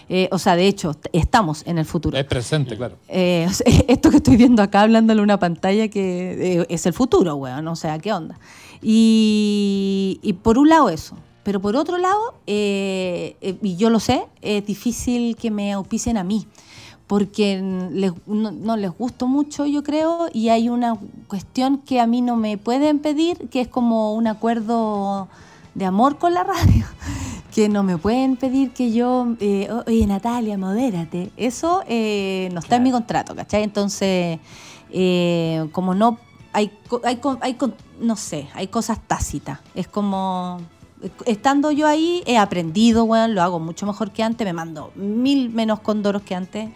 Eh, o sea, de hecho, estamos en el futuro. Es presente, claro. Eh, *laughs* esto que estoy viendo acá hablándole una pantalla que es el futuro, weón, o sea, ¿qué onda? Y, y por un lado eso. Pero por otro lado, eh, eh, y yo lo sé, es difícil que me auspicien a mí, porque no, les gusto mucho, yo creo, y hay una cuestión que a mí no me pueden pedir, que es como un acuerdo de amor con la *laughs* radio, que no me pueden pedir que yo, eh, oye Natalia, modérate. Eso no está en mi contrato, ¿cachai? Entonces, como no, hay, hay, hay, no sé, hay cosas tácitas. Es como estando yo ahí he aprendido, bueno, lo hago mucho mejor que antes, me mando mil menos condoros que antes.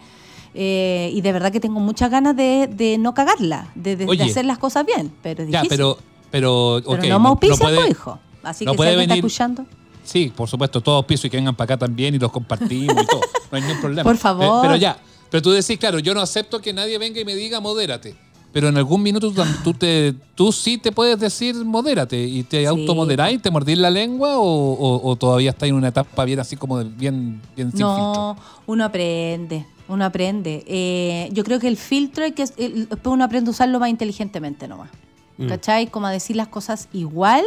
Eh, y de verdad que tengo muchas ganas de, no cagarla, de, hacer las cosas bien, pero es difícil. Ya, pero, pero, no me auspicia no, hijo. Así que puede si venir, está escuchando. Sí, por supuesto, todos pisos y que vengan para acá también y los compartimos y todo. No hay ningún problema. Por favor. pero ya, pero tú decís, claro, yo no acepto que nadie venga y me diga modérate pero en algún minuto tú, te, tú sí te puedes decir modérate y te sí. automoderáis, te mordís la lengua o, todavía estás en una etapa bien así como bien, bien sin no, uno aprende, uno aprende. Eh, yo creo que el filtro es que después uno aprende a usarlo más inteligentemente nomás. Mm. ¿Cachai? Como a decir las cosas igual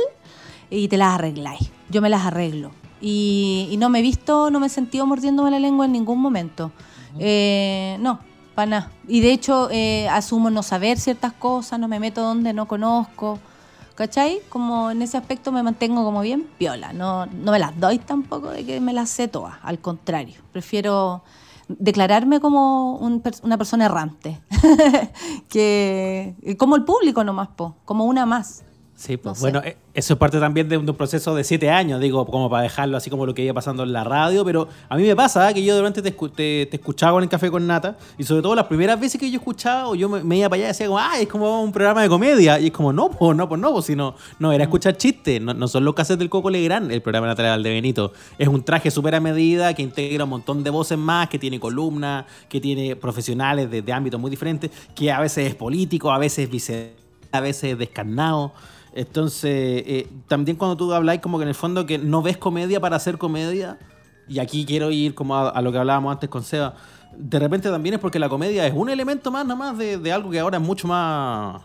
y te las arregláis. Yo me las arreglo. Y, no me he visto, no me he sentido mordiéndome la lengua en ningún momento. eh, no, y de hecho, eh, asumo no saber ciertas cosas, no me meto donde no conozco. ¿Cachai? Como en ese aspecto me mantengo como bien piola. No, no me las doy tampoco de que me las sé todas. Al contrario, prefiero declararme como una persona errante. *laughs* que como el público nomás, po, como una más. Sí, pues bueno, eh, eso es parte también de un, proceso de siete años, digo, como para dejarlo así como lo que iba pasando en la radio, pero a mí me pasa que yo durante te, te, escuchaba con el café con nata, y sobre todo las primeras veces que yo escuchaba, yo me, iba para allá y decía como, ah, es como un programa de comedia, y es como, no, pues no, pues no, pues sino, no, era escuchar chistes, no, son los casos del Coco Legrand, el programa natural de Benito, es un traje súper a medida que integra un montón de voces más, que tiene columnas, que tiene profesionales de, de ámbitos muy diferentes, que a veces es político, a veces es vice, a veces es descarnado. Entonces, eh, también cuando tú habláis como que en el fondo que no ves comedia para hacer comedia, y aquí quiero ir como a, lo que hablábamos antes con Seba, de repente también es porque la comedia es un elemento más nada más de, algo que ahora es mucho más,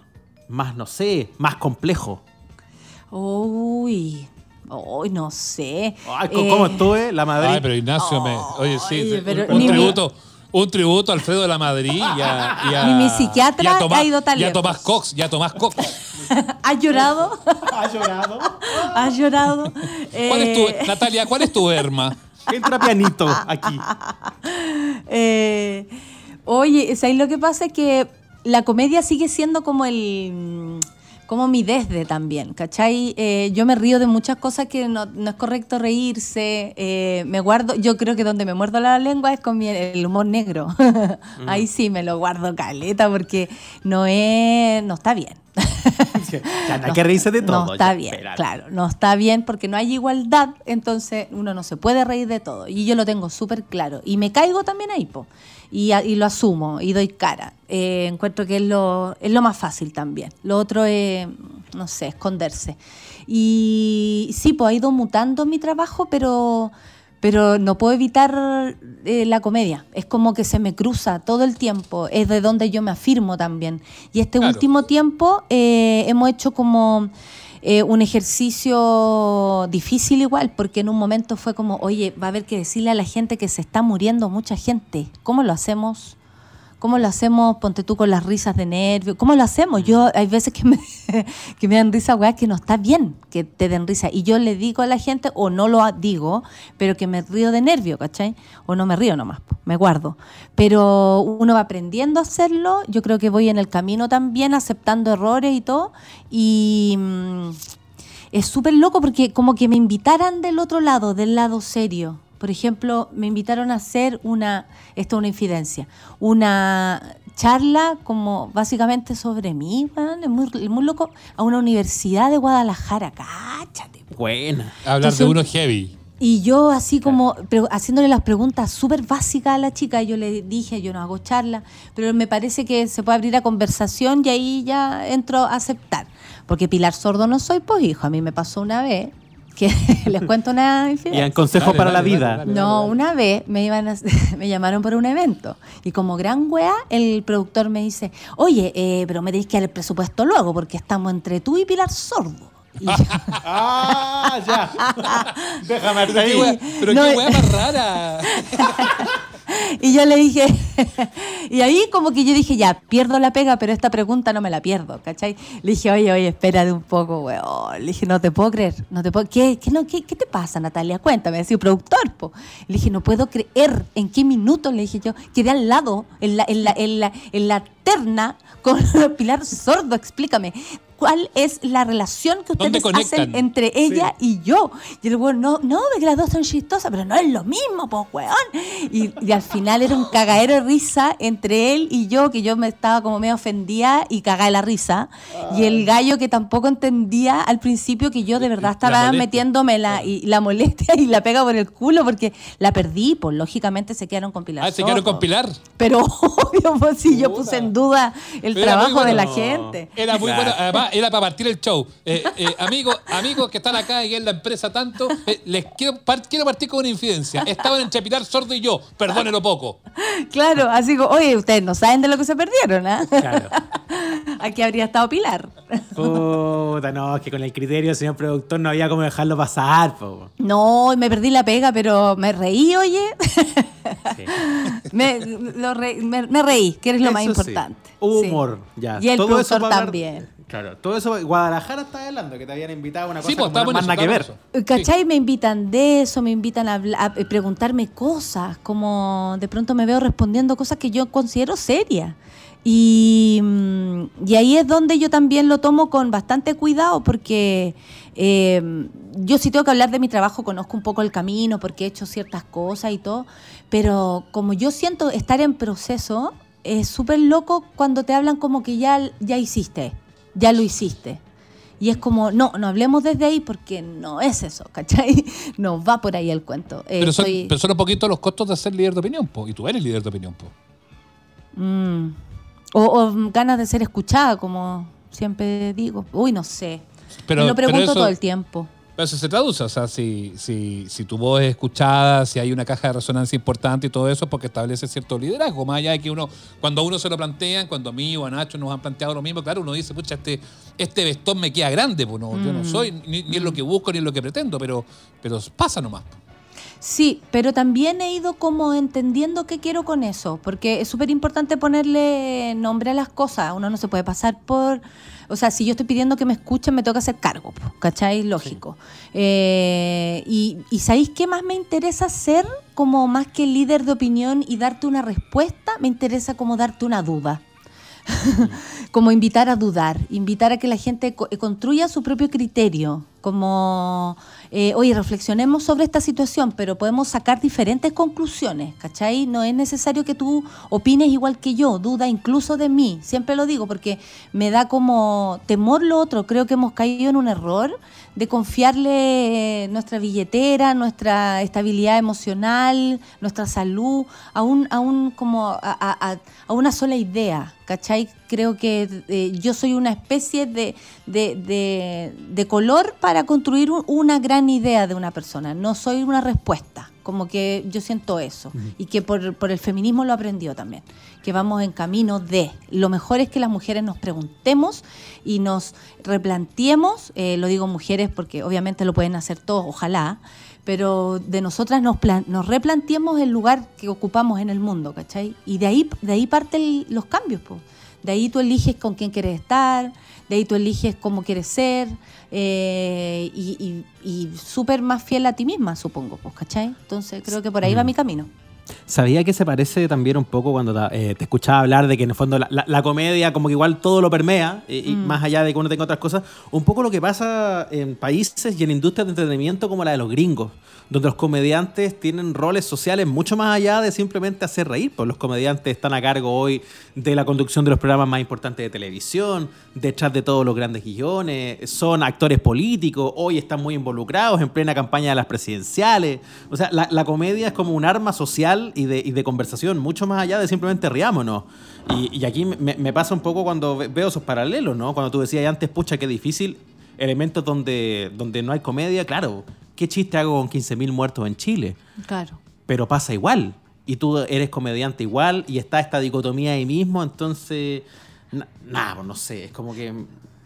más, no sé, más complejo. Uy, Uy, no sé. Ay, ¿Cómo eh, estuve? La Madrid. Ay, pero Ignacio, me, oye, sí, un, tributo un tributo a Alfredo de la Madrid y a, *laughs* mi psiquiatra ha ido tan lejos. Ya Tomás Cox, ya Tomás Cox. *laughs* ¿Has llorado? *laughs* ¿Has llorado? ¿Has llorado? ¿Cuál es tu, eh, Natalia, ¿cuál es tu herma? Entra pianito aquí. Eh, oye, ¿sabes lo que pasa? Es que la comedia sigue siendo como el como mi desde también, ¿cachai? Eh, yo me río de muchas cosas que no, es correcto reírse, eh, me guardo, yo creo que donde me muerdo la lengua es con el humor negro, *laughs* ahí sí me lo guardo caleta porque no es, no está bien. *laughs* que reírse de todo. No está bien, claro, no está bien porque no hay igualdad, entonces uno no se puede reír de todo y yo lo tengo súper claro y me caigo también ahí, po y, lo asumo y doy cara. Eh, encuentro que es lo, es lo más fácil también. Lo otro es, no sé, esconderse. Y sí, pues ha ido mutando mi trabajo, pero, pero no puedo evitar eh, la comedia. Es como que se me cruza todo el tiempo. Es de donde yo me afirmo también. Y este último tiempo eh, hemos hecho como eh, un ejercicio difícil igual, porque en un momento fue como, oye, va a haber que decirle a la gente que se está muriendo mucha gente. ¿Cómo lo hacemos? ¿Cómo lo hacemos, ponte tú, con las risas de nervio? ¿Cómo lo hacemos? Yo hay veces que me, *laughs* que me dan risa, weá, que no está bien que te den risa. Y yo le digo a la gente, o no lo digo, pero que me río de nervio, ¿cachai? O no me río nomás, me guardo. Pero uno va aprendiendo a hacerlo. Yo creo que voy en el camino también, aceptando errores y todo. Y mm, es súper loco porque como que me invitaran del otro lado, del lado serio por ejemplo, me invitaron a hacer una, esto es una infidencia, una charla como básicamente sobre mí, weón, es muy, es muy loco, a una universidad de Guadalajara, cáchate. Buena. Hablar de uno heavy. Y yo así como pero haciéndole las preguntas súper básicas a la chica, yo le dije, yo no hago charla, pero me parece que se puede abrir a conversación y ahí ya entro a aceptar. Porque Pilar Sordo no soy, pues hijo, a mí me pasó una vez, que *laughs* les cuento una Y en infidencia. consejo Dale, para dale, la dale, vida. dale. No, una vez me iban a- *laughs* me llamaron para un evento y como gran wea, el productor me dice, oye, eh, pero me tenéis que dar el presupuesto luego porque estamos entre tú y Pilar Sordo. Y yo- *laughs* Ah, ya. Déjame Pero qué wea, pero No, qué wea más rara. Y yo le dije, *laughs* y ahí como que yo dije, ya, pierdo la pega, pero esta pregunta no me la pierdo, ¿cachai? Le dije, oye, oye, espérate un poco, weón. Le dije, no te puedo creer, no te puedo, ¿qué, qué, no, qué, qué te pasa, Natalia? Cuéntame, decía productor, po. Le dije, no puedo creer en qué minuto, le dije yo, quedé al lado, en la, en la, en la, en la terna con *laughs* Pilar Sordo, explícame. ¿Cuál es la relación que ¿Dónde ustedes hacen entre ella y yo? Y el weón, no, no, ve que las dos son chistosas, pero no es lo mismo, pues, weón. Y, y al final era un cagadero de risa entre él y yo, que yo me estaba como medio ofendida y cagada de la risa. Y el gallo que tampoco entendía al principio que yo de verdad La estaba molestia. metiéndome la, y, la molestia y la pega por el culo porque la perdí, pues lógicamente se quedaron con Pilar. Ah, se quedaron con Pilar. Pero *laughs* obvio, pues sí, yo puse en duda el era trabajo de la gente. Era muy Claro. bueno, además era para partir el show. Eh, eh, amigos, amigos que están acá y en la empresa tanto, eh, les quiero, par- quiero partir con una infidencia. Estaban entre Pilar Sordo y yo, perdónenlo poco. Claro, así como, oye, ustedes no saben de lo que se perdieron, ¿ah? Claro. *laughs* Aquí habría estado Pilar. Puta, no, es que con el criterio, señor productor, no había como dejarlo pasar, po. No, me perdí la pega, pero me reí, oye. *laughs* me, lo re- me- me reí, que es lo más sí. Importante. Humor, Sí. ya. Y el Todo eso productor para hablar- también. Claro, todo eso. Guadalajara está hablando, que te habían invitado a una cosa Sí, pues como más eso, nada que ver. eso. ¿Cachai? Me invitan de eso, me invitan a, a preguntarme cosas, como de pronto me veo respondiendo cosas que yo considero serias. Y, mm, y ahí es donde yo también lo tomo con bastante cuidado porque eh, yo sí tengo que hablar de mi trabajo, conozco un poco el camino porque he hecho ciertas cosas y todo, pero como yo siento estar en proceso, es súper loco cuando te hablan como que ya, ya hiciste, ya lo hiciste. Y es como, no, no hablemos desde ahí porque no es eso, ¿cachai? *laughs* No va por ahí el cuento. Eh, Pero son, soy- pero son un poquito los costos de ser líder de opinión, po, y tú eres líder de opinión. Po. Mm. o, o ganas de ser escuchada, como siempre digo. Uy, no sé. Pero, Me lo pero pregunto eso- todo el tiempo. Pero eso se traduce, o sea, si, si, si tu voz es escuchada, si hay una caja de resonancia importante y todo eso, es porque establece cierto liderazgo. Más allá de que uno, cuando a uno se lo plantean, cuando a mí o a Nacho nos han planteado lo mismo, claro, uno dice, pucha, este, este vestón me queda grande, pues no, yo Mm. no soy, ni, ni es lo que busco, ni es lo que pretendo, pero, pero pasa nomás. Sí, pero también he ido como entendiendo qué quiero con eso, porque es súper importante ponerle nombre a las cosas. Uno no se puede pasar por... O sea, si yo estoy pidiendo que me escuchen, me que hacer cargo, ¿cachai? Lógico. Eh, y, y ¿sabéis qué más me interesa ser como más que líder de opinión y darte una respuesta? Me interesa como darte una duda. *laughs* como invitar a dudar, invitar a que la gente co- construya su propio criterio, como, eh, oye, reflexionemos sobre esta situación, pero podemos sacar diferentes conclusiones, ¿cachai? No es necesario que tú opines igual que yo, duda incluso de mí, siempre lo digo porque me da como temor lo otro, creo que hemos caído en un error de confiarle nuestra billetera, nuestra estabilidad emocional, nuestra salud, a un, a un como a, a- a- a una sola idea, ¿cachai? Creo que eh, yo soy una especie de, de, de- de color para construir un- una gran idea de una persona, no soy una respuesta, como que yo siento eso, y que por, por el feminismo lo aprendió también, que vamos en camino de, lo mejor es que las mujeres nos preguntemos y nos replanteemos, eh, lo digo mujeres porque obviamente lo pueden hacer todos, ojalá, pero de nosotras nos, plan- nos replanteemos el lugar que ocupamos en el mundo, ¿cachai? Y de ahí, de ahí parten los cambios, po. De ahí tú eliges con quién quieres estar, de ahí tú eliges cómo quieres ser, eh, y, y- y súper más fiel a ti misma, supongo, pues, ¿cachai? Entonces creo que por ahí va mi camino. Sabía que se parece también un poco cuando eh, te escuchaba hablar de que en el fondo la, la- la comedia como que igual todo lo permea, y, y más allá de que uno tenga otras cosas, un poco lo que pasa en países y en industrias de entretenimiento como la de los gringos, donde los comediantes tienen roles sociales mucho más allá de simplemente hacer reír, pues los comediantes están a cargo hoy de la conducción de los programas más importantes de televisión, detrás de todos los grandes guiones, son actores políticos, hoy están muy involucrados en plena campaña de las presidenciales. O sea, la, la comedia es como un arma social y de, y de conversación, mucho más allá de simplemente riámonos. Y, y aquí me, me pasa un poco cuando ve- veo esos paralelos, ¿no? Cuando tú decías antes, pucha, qué difícil, elementos donde, donde no hay comedia, claro, ¿qué chiste hago con 15.000 muertos en Chile? Claro. pero pasa igual. Y tú eres comediante igual y está esta dicotomía ahí mismo, entonces, na- nada, pues no sé, es como que...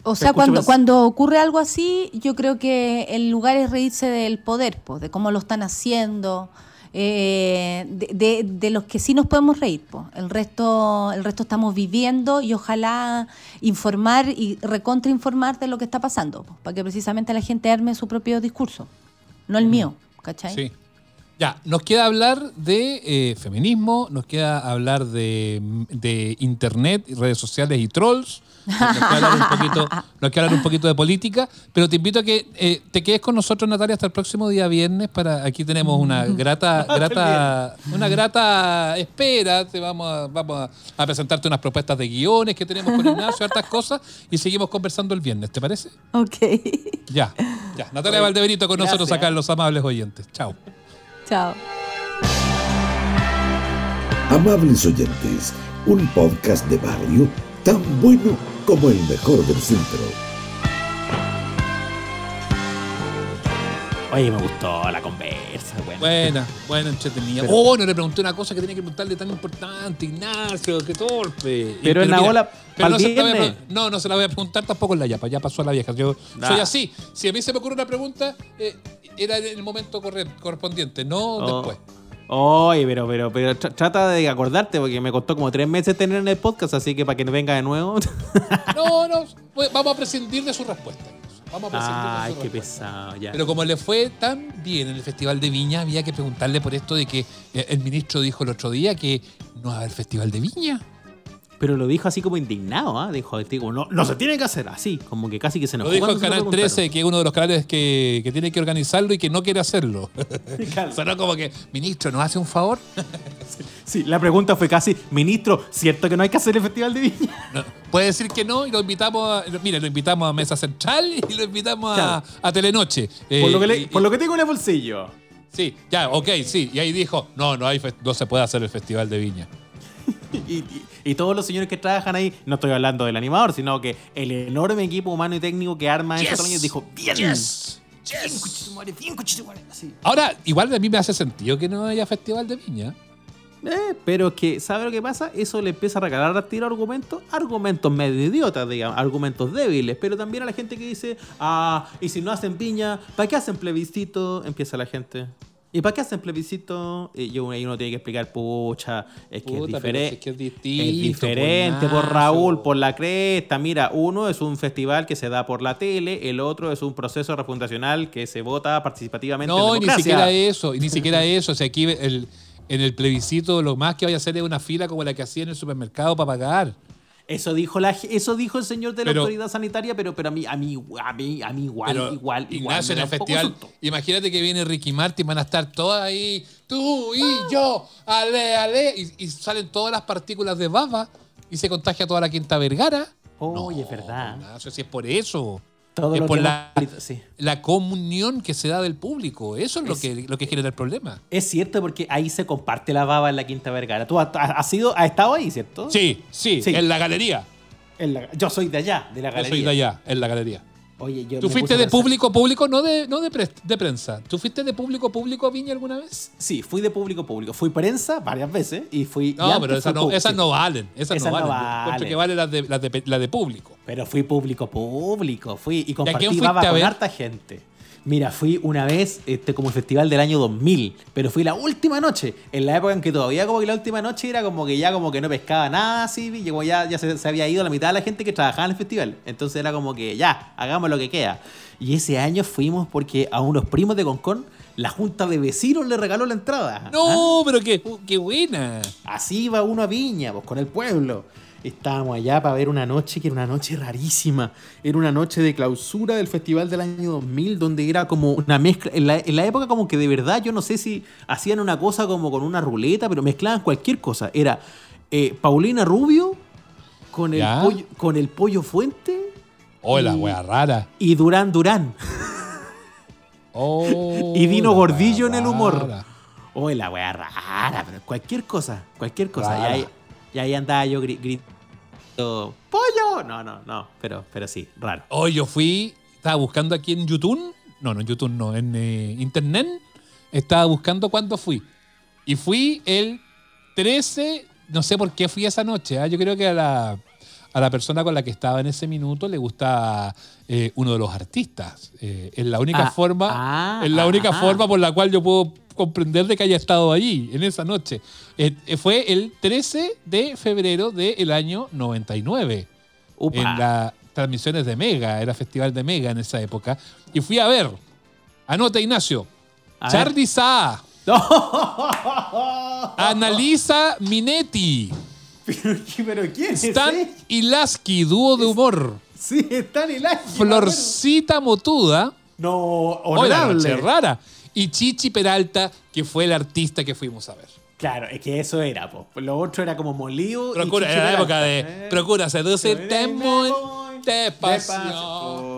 O sea, cuando, cuando ocurre algo así, yo creo que el lugar es reírse del poder, pues, de cómo lo están haciendo, eh, de, de- de los que sí nos podemos reír. Pues. El, resto, el resto estamos viviendo y ojalá informar y recontrainformar de lo que está pasando, para que precisamente la gente arme su propio discurso, no el mío, ¿cachai? Sí. Ya, nos queda hablar de eh, feminismo, nos queda hablar de, de internet, redes sociales y trolls. Nos queda hablar un poquito, *laughs* nos queda hablar un poquito de política, pero te invito a que eh, te quedes con nosotros, Natalia, hasta el próximo día viernes. Para aquí tenemos una grata, *laughs* grata, una grata espera. Te vamos a, vamos a, presentarte unas propuestas de guiones que tenemos con Ignacio, hartas cosas, y seguimos conversando el viernes. ¿Te parece? Ok. Ya, ya. Natalia Valdebenito con nosotros acá en Los Amables Oyentes. Chao. Chao. Amables oyentes, un podcast de barrio tan bueno como el mejor del centro. Oye, me gustó la conversa, Buena, buena, entretenida. Pero- oh, no le pregunté una cosa que tenía que preguntarle tan importante, Ignacio, qué torpe. Y- Pero en la ola, pero no, se la voy a viernes. pre- no, no se la voy a preguntar tampoco en la yapa, ya pasó a la vieja. Yo soy así. Si a mí se me ocurre una pregunta, eh, era en el momento corre- correspondiente, no Oh. después. Oye, pero, pero, pero tra- trata de acordarte porque me costó como tres meses tener en el podcast, así que para que no venga de nuevo. *laughs* No, no, pues vamos a prescindir de su respuesta. Vamos a Ay, qué pesado, ya. Pero como le fue tan bien en el Festival de Viña, había que preguntarle por esto de que eh, el ministro dijo el otro día que no va a haber Festival de Viña. Pero lo dijo así como indignado, ¿ah? Dijo, digo, no, no se tiene que hacer así, como que casi que se nos Lo dijo en Canal 13, que es uno de los canales que, que tiene que organizarlo y que no quiere hacerlo. Claro. *laughs* Sonó como que, ministro, ¿nos hace un favor? *laughs* Sí, la pregunta fue casi, ministro, ¿cierto que no hay que hacer el Festival de Viña? *laughs* No. Puede decir que no y lo invitamos a, mire, lo invitamos a Mesa Central y lo invitamos a, Claro. a Telenoche. Eh, por, lo que le- y- por lo que tengo en el bolsillo. Sí, ya, ok, sí. Y ahí dijo, no, no, hay, no se puede hacer el Festival de Viña. *laughs* Y, y- y todos los señores que trabajan ahí, no estoy hablando del animador, sino que el enorme equipo humano y técnico que arma Yes. ese tamaño dijo, bien, Yes. bien, conchetumare, bien, conchetumare", así. Ahora, igual a mí me hace sentido que no haya Festival de Viña. Eh, pero es que, ¿sabe lo que pasa? Eso le empieza a regalar a tiro argumentos, argumentos medio idiotas, digamos, argumentos débiles, pero también a la gente que dice, ah, y si no hacen piña, ¿para qué hacen plebiscito? Empieza la gente. ¿Y para qué hacen plebiscito? Y yo, uno tiene que explicar, pucha, es que Puta, es diferente. es que es distinto, Es diferente, por Nacho. Raúl, por la cresta. Mira, uno es un festival que se da por la tele, el otro es un proceso refundacional que se vota participativamente en No, y ni siquiera eso, ni siquiera eso. O sea, aquí el, en el plebiscito lo más que vaya a hacer es una fila como la que hacía en el supermercado para pagar. Eso dijo la, eso dijo el señor de la Pero- autoridad sanitaria, pero, pero a mí, a mí, a mí, a mí igual, Pero, igual, igual. En el festival, imagínate que viene Ricky Martin, van a estar todas ahí, tú y yo, ale, ale, y, y salen todas las partículas de baba y se contagia toda la Quinta Vergara. Oye, es verdad. Ignacio, si es por eso. Todo es por que la, sí. la comunión que se da del público. Eso es, lo, que, lo que genera el problema. Es cierto porque ahí se comparte la baba en la Quinta Vergara. Tú has, has sido, has estado ahí, ¿cierto? Sí, sí, Sí. en la galería. En la- yo soy de allá, de la Yo galería. soy de allá, en la galería. Oye, yo ¿Tú fuiste de público público, no de, no de, pres- de prensa? ¿Tú fuiste de público público a Viña alguna vez? Sí, fui de público público. Fui prensa varias veces y fui. No, pero esas no, público, esas no valen. Esas, no valen. Valen. que vale las de, las de, la de público. Pero fui público público. Fui y compartí baba con harta gente. Mira, fui una vez este, como el festival del año 2000, pero fui la última noche, en la época en que todavía como que la última noche era como que ya como que no pescaba nada así, y como ya, ya se, se había ido la mitad de la gente que trabajaba en el festival. Entonces era como que ya, hagamos lo que queda. Y ese año fuimos porque a unos primos de Concón la junta de vecinos le regaló la entrada. ¿Ah? No, pero qué, qué buena. Así iba uno a Viña, pues con el pueblo. Estábamos allá para ver una noche que era una noche rarísima. Era una noche de clausura del festival del año 2000, donde era como una mezcla. En la, en la época, como que de verdad, yo no sé si hacían una cosa como con una ruleta, pero mezclaban cualquier cosa. Era eh, Paulina Rubio con el, Ya. pollo, con el pollo fuente Oh, la Y- wea rara. y Durán Durán. Oh, *laughs* Y Dino Gordillo en el humor. rara. Oh, la wea rara, pero cualquier cosa, cualquier cosa. Y Rara. ahí, y ahí andaba yo gri- gritando, ¡pollo! No, no, no, pero, pero sí, raro. Hoy yo fui, estaba buscando aquí en YouTube, no, no en YouTube, no, en eh, Internet, estaba buscando cuándo fui. Y fui el 13, no sé por qué fui esa noche, ¿ah? yo creo que a la, a la persona con la que estaba en ese minuto le gusta eh, uno de los artistas. Eh, es la única Ah, forma, ah, es la única ah. forma por la cual yo puedo comprender de que haya estado allí en esa noche. Eh, eh, fue el 13 de febrero del año 99 Upa. en las transmisiones de Mega, era festival de Mega en esa época. Y fui a ver, anota Ignacio, A Charlie Sa, *laughs* No. Analisa Minetti, pero, pero ¿quién es Stan ese? Ilaski, dúo de humor, Sí, Stan y Laski, Florcita Motuda, No, hola, honorable. noche rara, y Chichi Peralta, que fue el artista que fuimos a ver. Claro, es que eso era, po. Lo otro era como molido. y Procura, Chichi era la época de Eh. Procura seducirte muy despacio.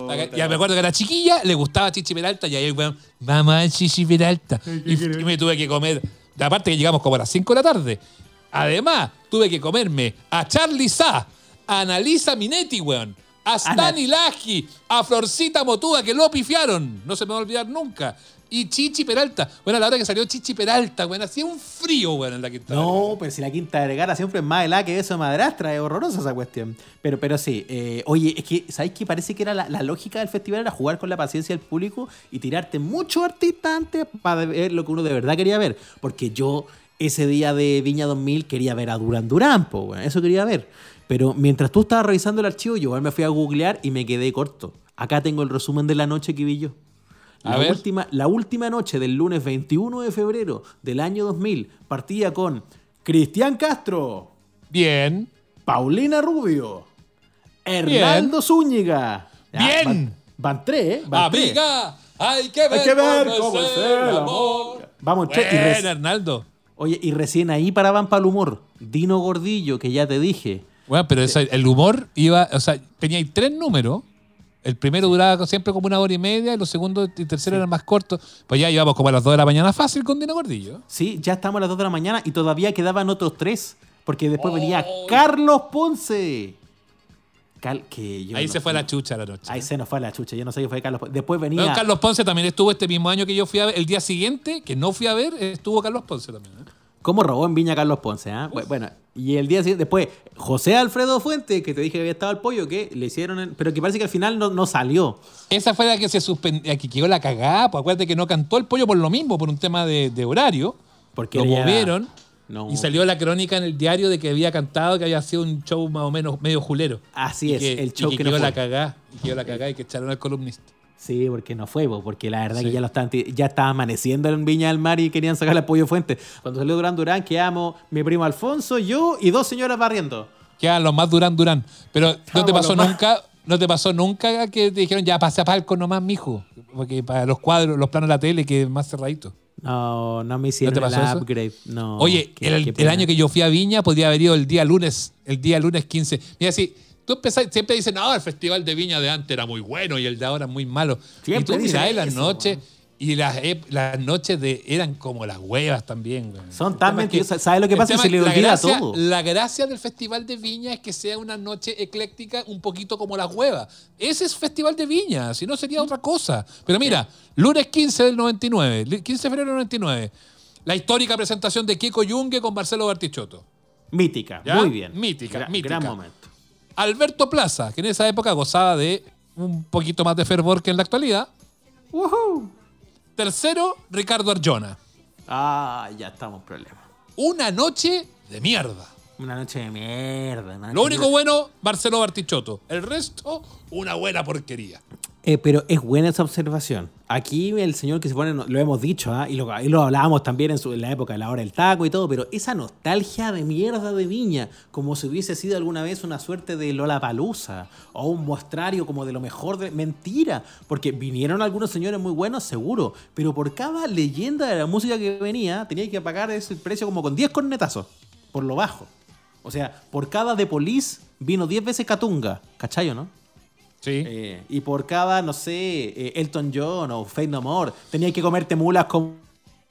despacio. Ya me acuerdo que era chiquilla, le gustaba Chichi Peralta y ahí, weón, vamos a Chichi Peralta. Y, y me tuve que comer, aparte que llegamos como a las 5 de la tarde. Además, tuve que comerme a Charlie Sa, a Analisa Minetti, weón, a Laski, a Florcita Motuda, que lo pifiaron, no se me va a olvidar nunca. Y Chichi Peralta. Bueno, a la hora que salió Chichi Peralta, weón, hacía un frío, weón, en la quinta. No, pero si la quinta vergara siempre es más helada que eso de madrastra, es horrorosa esa cuestión. Pero, pero sí, eh, oye, es que, ¿sabéis qué? Parece que era la, la lógica del festival era jugar con la paciencia del público y tirarte muchos artistas antes para ver lo que uno de verdad quería ver. Porque yo, ese día de Viña 2000, quería ver a Duran Duran, po, weón, eso quería ver. Pero mientras tú estabas revisando el archivo, yo igual me fui a googlear y me quedé corto. Acá tengo el resumen de la noche que vi yo. A La ver. última, la última noche del lunes 21 de febrero del año 2000 partía con Cristian Castro, Bien. Paulina Rubio, Hernando Zúñiga. Ya, Bien. Van, van tres, ¿eh? Van tres. Amiga, hay que ver, Hay que ver cómo, cómo es es el el amor. amor. Vamos, tres. Hernaldo. Oye, y recién ahí paraban para el humor. Dino Gordillo, que ya te dije. Bueno, pero esa- el humor iba, o sea, tenía tres números. El primero duraba siempre como una hora y media, y los segundos y terceros eran más cortos. Pues ya íbamos como a las 2 de la mañana fácil con Dino Gordillo. Sí, ya estamos a las 2 de la mañana y todavía quedaban otros tres. Porque después venía. Carlos Ponce. Cal- que yo Ahí no se fue la chucha la noche. Ahí se nos fue la chucha, yo no sé qué fue Carlos Ponce. Después venía. Bueno, Carlos Ponce también estuvo este mismo año que yo fui a ver. El día siguiente, que no fui a ver, estuvo Carlos Ponce también. ¿eh? ¿Cómo robó en Viña Carlos Ponce? Bu- Bueno, y el día siguiente, después, José Alfredo Fuente, que te dije que había estado al pollo, que le hicieron, el- pero que parece que al final no, no salió. Esa fue la que se suspendió, que quedó la cagada. Pues acuérdate que no cantó el pollo por lo mismo, por un tema de, de horario. Porque lo movieron No. y salió la crónica en el diario de que había cantado, que había sido un show más o menos medio julero. Así Y es, que- el show y que, que, quedó la cagada. Y quedó la cagada y que echaron al columnista. Sí, porque no fue, po, porque la verdad Sí. que ya lo estaban, ya estaba amaneciendo en Viña del Mar y querían sacar el pollo Fuente. Cuando salió Durán Durán, quedamos mi primo Alfonso, yo y dos señoras barriendo. Quedan los más Durán Durán. Pero no te pasó más- nunca, no te pasó nunca que te dijeron ya pase a palco nomás, mijo. Porque para los cuadros, los planos de la tele, que es más cerradito. No, no me hicieron ¿No te pasó el upgrade. No, Oye, qué- el, qué el pena. año que yo fui a Viña podía haber ido el día lunes, el día lunes 15. Mira, si tú empezás, siempre dicen, no, el festival de Viña de antes era muy bueno y el de ahora muy malo. Siempre y tú mirás las noches y las, las noches de, eran como las huevas también. güey. Son tan es mentirosas. ¿Sabes lo que pasa? tema Se es le la olvida gracia- todo. La gracia del festival de Viña es que sea una noche ecléctica un poquito como las huevas. Ese es festival de Viña, si no sería otra cosa. Pero mira, lunes 15 del 99, li- 15 de febrero del 99, la histórica presentación de Kiko Yungue con Marcelo Bartichotto. Mítica, ¿Ya? muy bien. Mítica, Gra- mítica. Gran momento. Alberto Plaza, que en esa época gozaba de un poquito más de fervor que en la actualidad. Tercero, Ricardo Arjona. Ah, ya estamos en problemas. Una noche de mierda. Una noche de mierda. Lo único de- bueno, Marcelo Bartichotto. El resto, una buena porquería. Eh, pero es buena esa observación. Aquí el señor que se pone, lo hemos dicho, ¿ah? y, lo, y lo hablábamos también en, su- en la época de la hora del taco y todo, pero esa nostalgia de mierda de Viña, como si hubiese sido alguna vez una suerte de Lola Palusa o un muestrario como de lo mejor de. Mentira, porque vinieron algunos señores muy buenos, seguro, pero por cada leyenda de la música que venía, tenía que pagar ese precio como con 10 cornetazos, por lo bajo. O sea, por cada de Police vino 10 veces Catunga, ¿cachayo, no? Sí. Eh, y por cada, no sé, eh, Elton John o Fate No More, tenías que comerte mulas con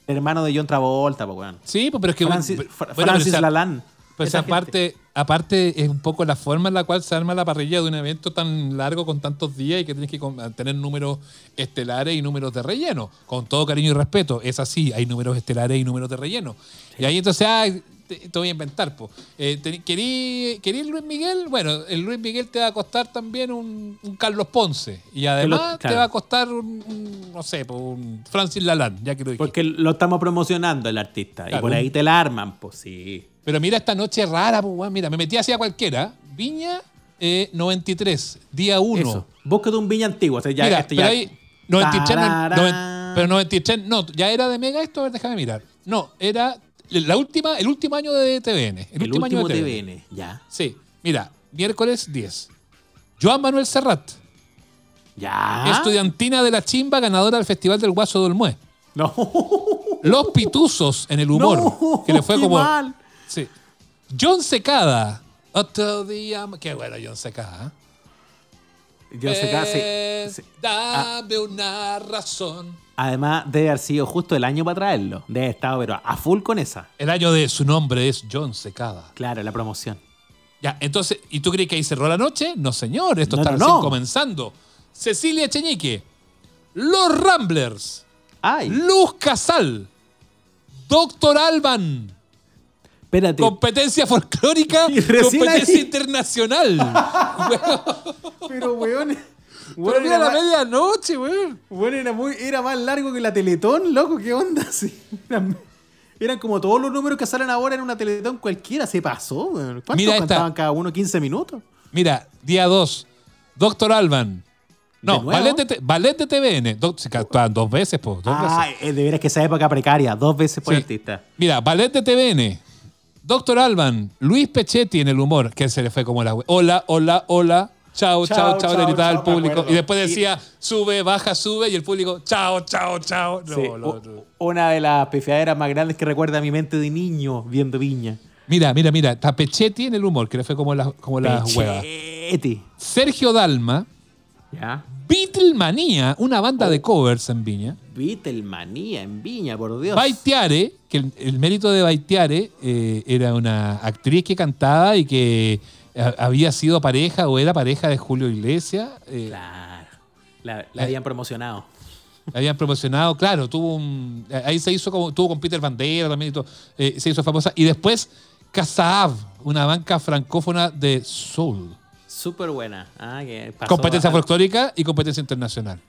el hermano de John Travolta, pues, weón. sí, pero es que. Francis, bueno, Fra- Francis esa- Lalanne. Pues aparte, aparte es un poco la forma en la cual se arma la parrilla de un evento tan largo con tantos días y que tienes que tener números estelares y números de relleno. Con todo cariño y respeto, es así, hay números estelares y números de relleno. Y ahí entonces, ah, te, te voy a inventar, po. Eh, te- ¿querí, querí Luis Miguel? Bueno, el Luis Miguel te va a costar también un, un Carlos Ponce. Y además claro. te va a costar un, un, no sé, un Francis Lalanne, ya que lo dije. Porque lo estamos promocionando el artista. Claro. Y por ahí te la arman, pues sí. Pero mira esta noche rara, pues. Mira, me metí hacia cualquiera. Viña eh, 93, día 1. Eso. Búsquete un viña antiguo. O sea, ya, Mira, este pero ya- ahí 93, no- Tararán. noven- pero 93, no, ya era de Mega esto, a ver, déjame mirar. No, era la última, el último año de TVN. El, El último, último año de TVN. TVN. Ya. Sí, mira, miércoles 10. Joan Manuel Serrat, Ya. estudiantina de la chimba, ganadora del Festival del Guaso del Mue. No. Los Pituzos en el humor, No, que le fue como. mal. Sí. John Secada. Otro día. Qué bueno, John Secada. Eh, hace- sí. Ah. Dame una razón. Además, debe haber sido justo el año para traerlo. Debe haber estado, pero a full con esa. El año de su nombre es John Secada. Claro, la promoción. Ya, entonces, ¿y tú crees que ahí cerró la noche? No, señor, esto No, está no, recién no. comenzando. Cecilia Cheñique, Los Ramblers, Ay, Luz Casal, Doctor Alban, espérate. competencia folclórica, *laughs* Y recién competencia ahí. internacional. *laughs* Pero, weón. Pero mira la medianoche, weón. Bueno, era, muy, era más largo que la Teletón, loco, ¿qué onda? *laughs* Sí, eran, eran como todos los números que salen ahora en una Teletón cualquiera, se pasó. weón. ¿Cuántos Mira esta. cantaban cada uno? ¿15 minutos? Mira, día 2, Doctor Alban. No, ballet de, T- ballet de TVN. Do- se cantaban dos veces, po, dos Ah, veces. eh, de veras que esa época precaria, dos veces por Sí. artista. Mira, ballet de TVN. Doctor Alban, Luis Pechetti en el humor, que se le fue como la Hola, hola, hola. Chao, chao, Chao, le gritaba al público. Y después decía, sube, baja, sube. Y el público, chao, chao, chao. No, Sí, lo- u- lo- Una de las pifiaderas más grandes que recuerda a mi mente de niño viendo Viña. Mira, mira, mira. Está Pechetti en el humor, que le fue como las como las huevas. Sergio Dalma, ¿Ya? Beatlemanía, una banda Oh. de covers en Viña. Beatlemanía en Viña, por Dios. Baitiare, que el, el mérito de Baitiare eh, era una actriz que cantaba y que había sido pareja o era pareja de Julio Iglesias. eh, Claro. La, la habían promocionado. habían promocionado, claro, tuvo un. Ahí se hizo como. Tuvo con Peter Bandera también y todo. eh, se hizo famosa. Y después, Casaab, una banca francófona de soul. Súper buena. Ah, que pasó competencia a- folclórica y competencia internacional.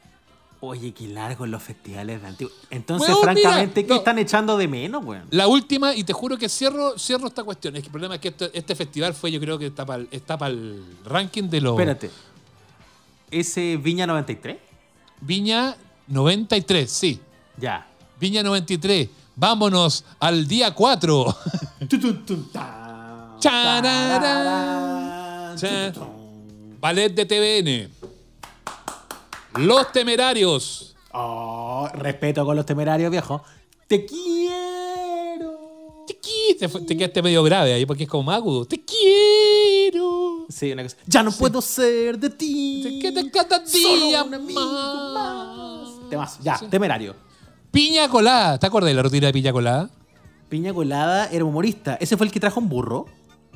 Oye, qué largo en los festivales de antiguo. Entonces, Weón, francamente, mira, ¿qué no. están echando de menos, weón? La última, y te juro que cierro, cierro esta cuestión. Es que el problema es que este, este festival fue, yo creo que está para el, está para el ranking de los. Espérate. ¿Ese Viña 93? Viña 93, sí. Ya. Viña 93. Vámonos al día 4. Chararán. Cha- Ballet de TVN. Los Temerarios. Oh, respeto con los temerarios, viejo. Te quiero. Te, qui- te, te quedaste medio grave ahí porque es como agudo. Te quiero. Sí, una cosa. Ya no puedo ser de ti. Te queda cada Solo día un amigo más. Temas. Ya, Sí. temerario. Piña colada. ¿Te acuerdas de la rutina de piña colada? Piña Colada era humorista. ¿Ese fue el que trajo un burro?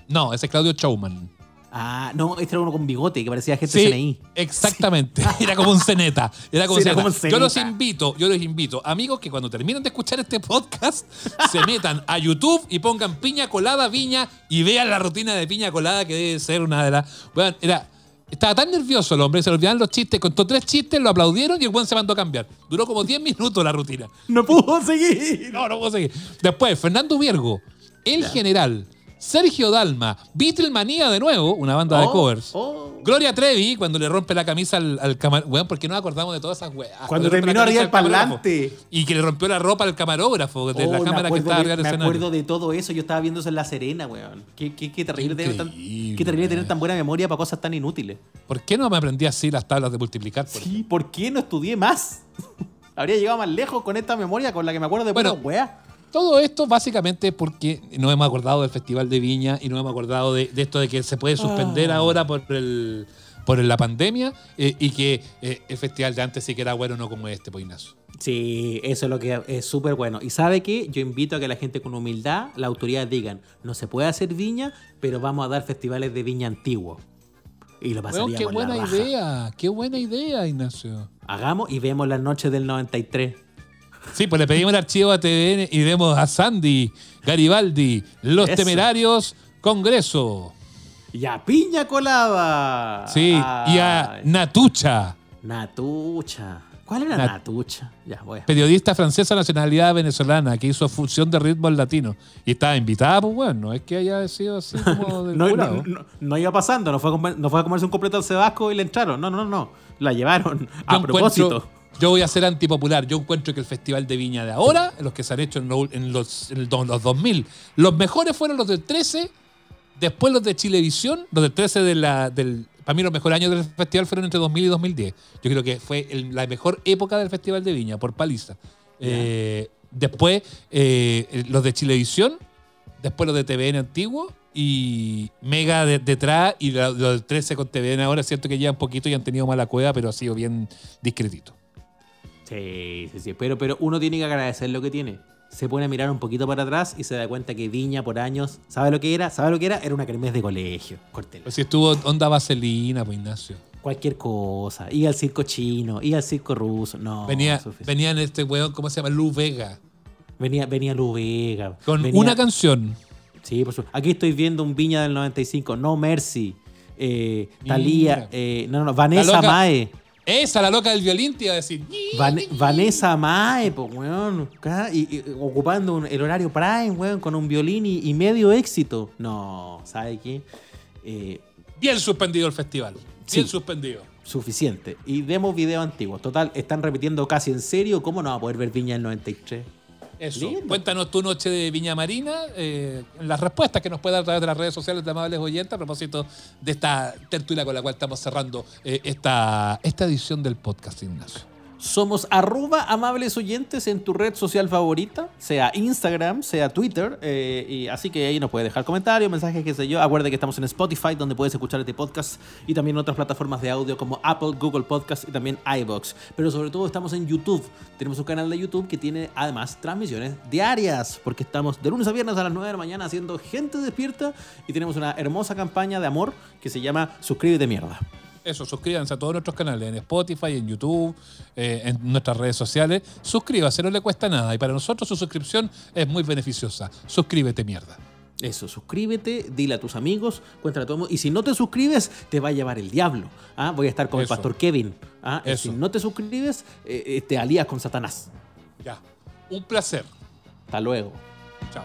No, ese es Claudio Chauman. Ah, no, este era uno con bigote que parecía gente Sí, CNI. exactamente. Era como un ceneta. Era como, Sí, un era como un Yo los invito, yo los invito, amigos, que cuando terminen de escuchar este podcast, se metan a YouTube y pongan piña colada viña y vean la rutina de piña colada que debe ser una de las. Bueno, era. Estaba tan nervioso el hombre, se le olvidaban los chistes, contó tres chistes, lo aplaudieron y el buen se mandó a cambiar. Duró como 10 minutos la rutina. No pudo seguir. No, no puedo seguir. Después, Fernando Viergo, El General, Sergio Dalma, Beatlemanía de nuevo, una banda de Oh, covers. oh. Gloria Trevi, cuando le rompe la camisa al, al. Weón, ¿por qué no nos acordamos de todas esas weas? Cuando rompe terminó arriba el parlante. Y que le rompió la ropa al camarógrafo de Oh, la me cámara que estaba arriba del Me escenario. acuerdo de todo eso, yo estaba viendo eso en La Serena, weón. Qué, qué, qué terrible, tener tan, qué terrible tener tan buena memoria para cosas tan inútiles. ¿Por qué no me aprendí así las tablas de multiplicar? por Sí, ¿por qué no estudié más? *laughs* Habría llegado más lejos con esta memoria con la que me acuerdo de Bueno, weas. Todo esto básicamente es porque no hemos acordado del Festival de Viña y no hemos acordado de, de esto de que se puede suspender Ah. ahora por el por la pandemia eh, y que eh, el festival de antes sí que era bueno, no como este, pues Ignacio. Sí, eso es lo que es súper bueno. Y sabe qué? Yo invito a que la gente con humildad, las autoridades digan, no se puede hacer viña, pero vamos a dar festivales de viña antiguo. Y lo Weón, pasaríamos qué la buena idea, qué buena idea, Ignacio. Hagamos y vemos las noches del 93. Sí, pues le pedimos el archivo a TVN y vemos a Sandy, Garibaldi, Los Eso. Temerarios, Congreso. Y a Piña Colaba. Sí, y a Natucha, Natucha. ¿Cuál era Nat- Natucha? Ya, voy. a- periodista francesa nacionalidad venezolana que hizo fusión de ritmos latinos. Y estaba invitada, pues bueno, no es que haya sido así *laughs* como del No, no, no- no iba pasando, no fue, a comer, no fue a comerse un completo al Sebasco y le entraron. No, no, no. La llevaron a Yo propósito. encuentro- yo voy a ser antipopular. Yo encuentro que el Festival de Viña de ahora, los que se han hecho en, lo- en los, en los, los 2000, los mejores fueron los del 13, después los de Chilevisión, los del 13 de la, del... Para mí los mejores años del festival fueron entre 2000 y 2010. Yo creo que fue el- la mejor época del Festival de Viña, por paliza. Eh, después eh, los de Chilevisión, después los de TVN antiguo y Mega de- detrás y lo- los del 13 con TVN ahora siento que llevan poquito y han tenido mala cueva, pero ha sido bien discretito. Sí, sí, sí. Pero, pero uno tiene que agradecer lo que tiene. Se pone a mirar un poquito para atrás y se da cuenta que Viña por años, ¿sabe lo que era? ¿Sabe lo que era? Era una kermés de colegio. Cortela. Pues si estuvo onda vaselina, pues Ignacio. Cualquier cosa. Iba al circo chino, iba al circo ruso. No. venía, en este weón, ¿cómo se llama? Lu Vega. venía, venía Lu Vega. Con venía- una canción. Sí, por supuesto. Aquí estoy viendo un Viña del 95. No Mercy. Eh, Talía. Eh, no, no, no. Vanessa Mae. Esa, la loca del violín, te iba a decir. Van- Vanessa Mae, pues, weón. acá, Y, y ocupando un- el horario prime, weón, con un violín y, y medio éxito. No, ¿sabe qué? Eh, Bien suspendido el festival. Bien Sí. suspendido. suficiente. Y demos videos antiguos. Total, están repitiendo casi en serio. ¿Cómo no va a poder ver Viña del 93? Eso. Lindo. Cuéntanos tu noche de Viña Marina, eh, las respuestas que nos puede dar a través de las redes sociales de Amables Oyentes a propósito de esta tertulia con la cual estamos cerrando eh, esta, esta edición del podcast, Ignacio. Somos arroba amables oyentes en tu red social favorita, sea Instagram, sea Twitter, eh, y así que ahí nos puedes dejar comentarios, mensajes, qué sé yo. Acuérdate que estamos en Spotify, donde puedes escuchar este podcast, y también en otras plataformas de audio como Apple, Google Podcast y también iBox. Pero sobre todo estamos en YouTube. Tenemos un canal de YouTube que tiene además transmisiones diarias, porque estamos de lunes a viernes a las 9 de la mañana haciendo gente despierta, y tenemos una hermosa campaña de amor que se llama Suscríbete Mierda. Eso, suscríbanse a todos nuestros canales, en Spotify, en YouTube, eh, en nuestras redes sociales. Suscríbase, no le cuesta nada. Y para nosotros su suscripción es muy beneficiosa. Suscríbete, mierda. Eso, suscríbete, dile a tus amigos, cuéntale a todo el mundo. Y si no te suscribes, te va a llevar el diablo. ¿ah? Voy a estar con el pastor Kevin. ¿ah? Y. Si no te suscribes, eh, eh, te alías con Satanás. Ya. Un placer. Hasta luego. Chao.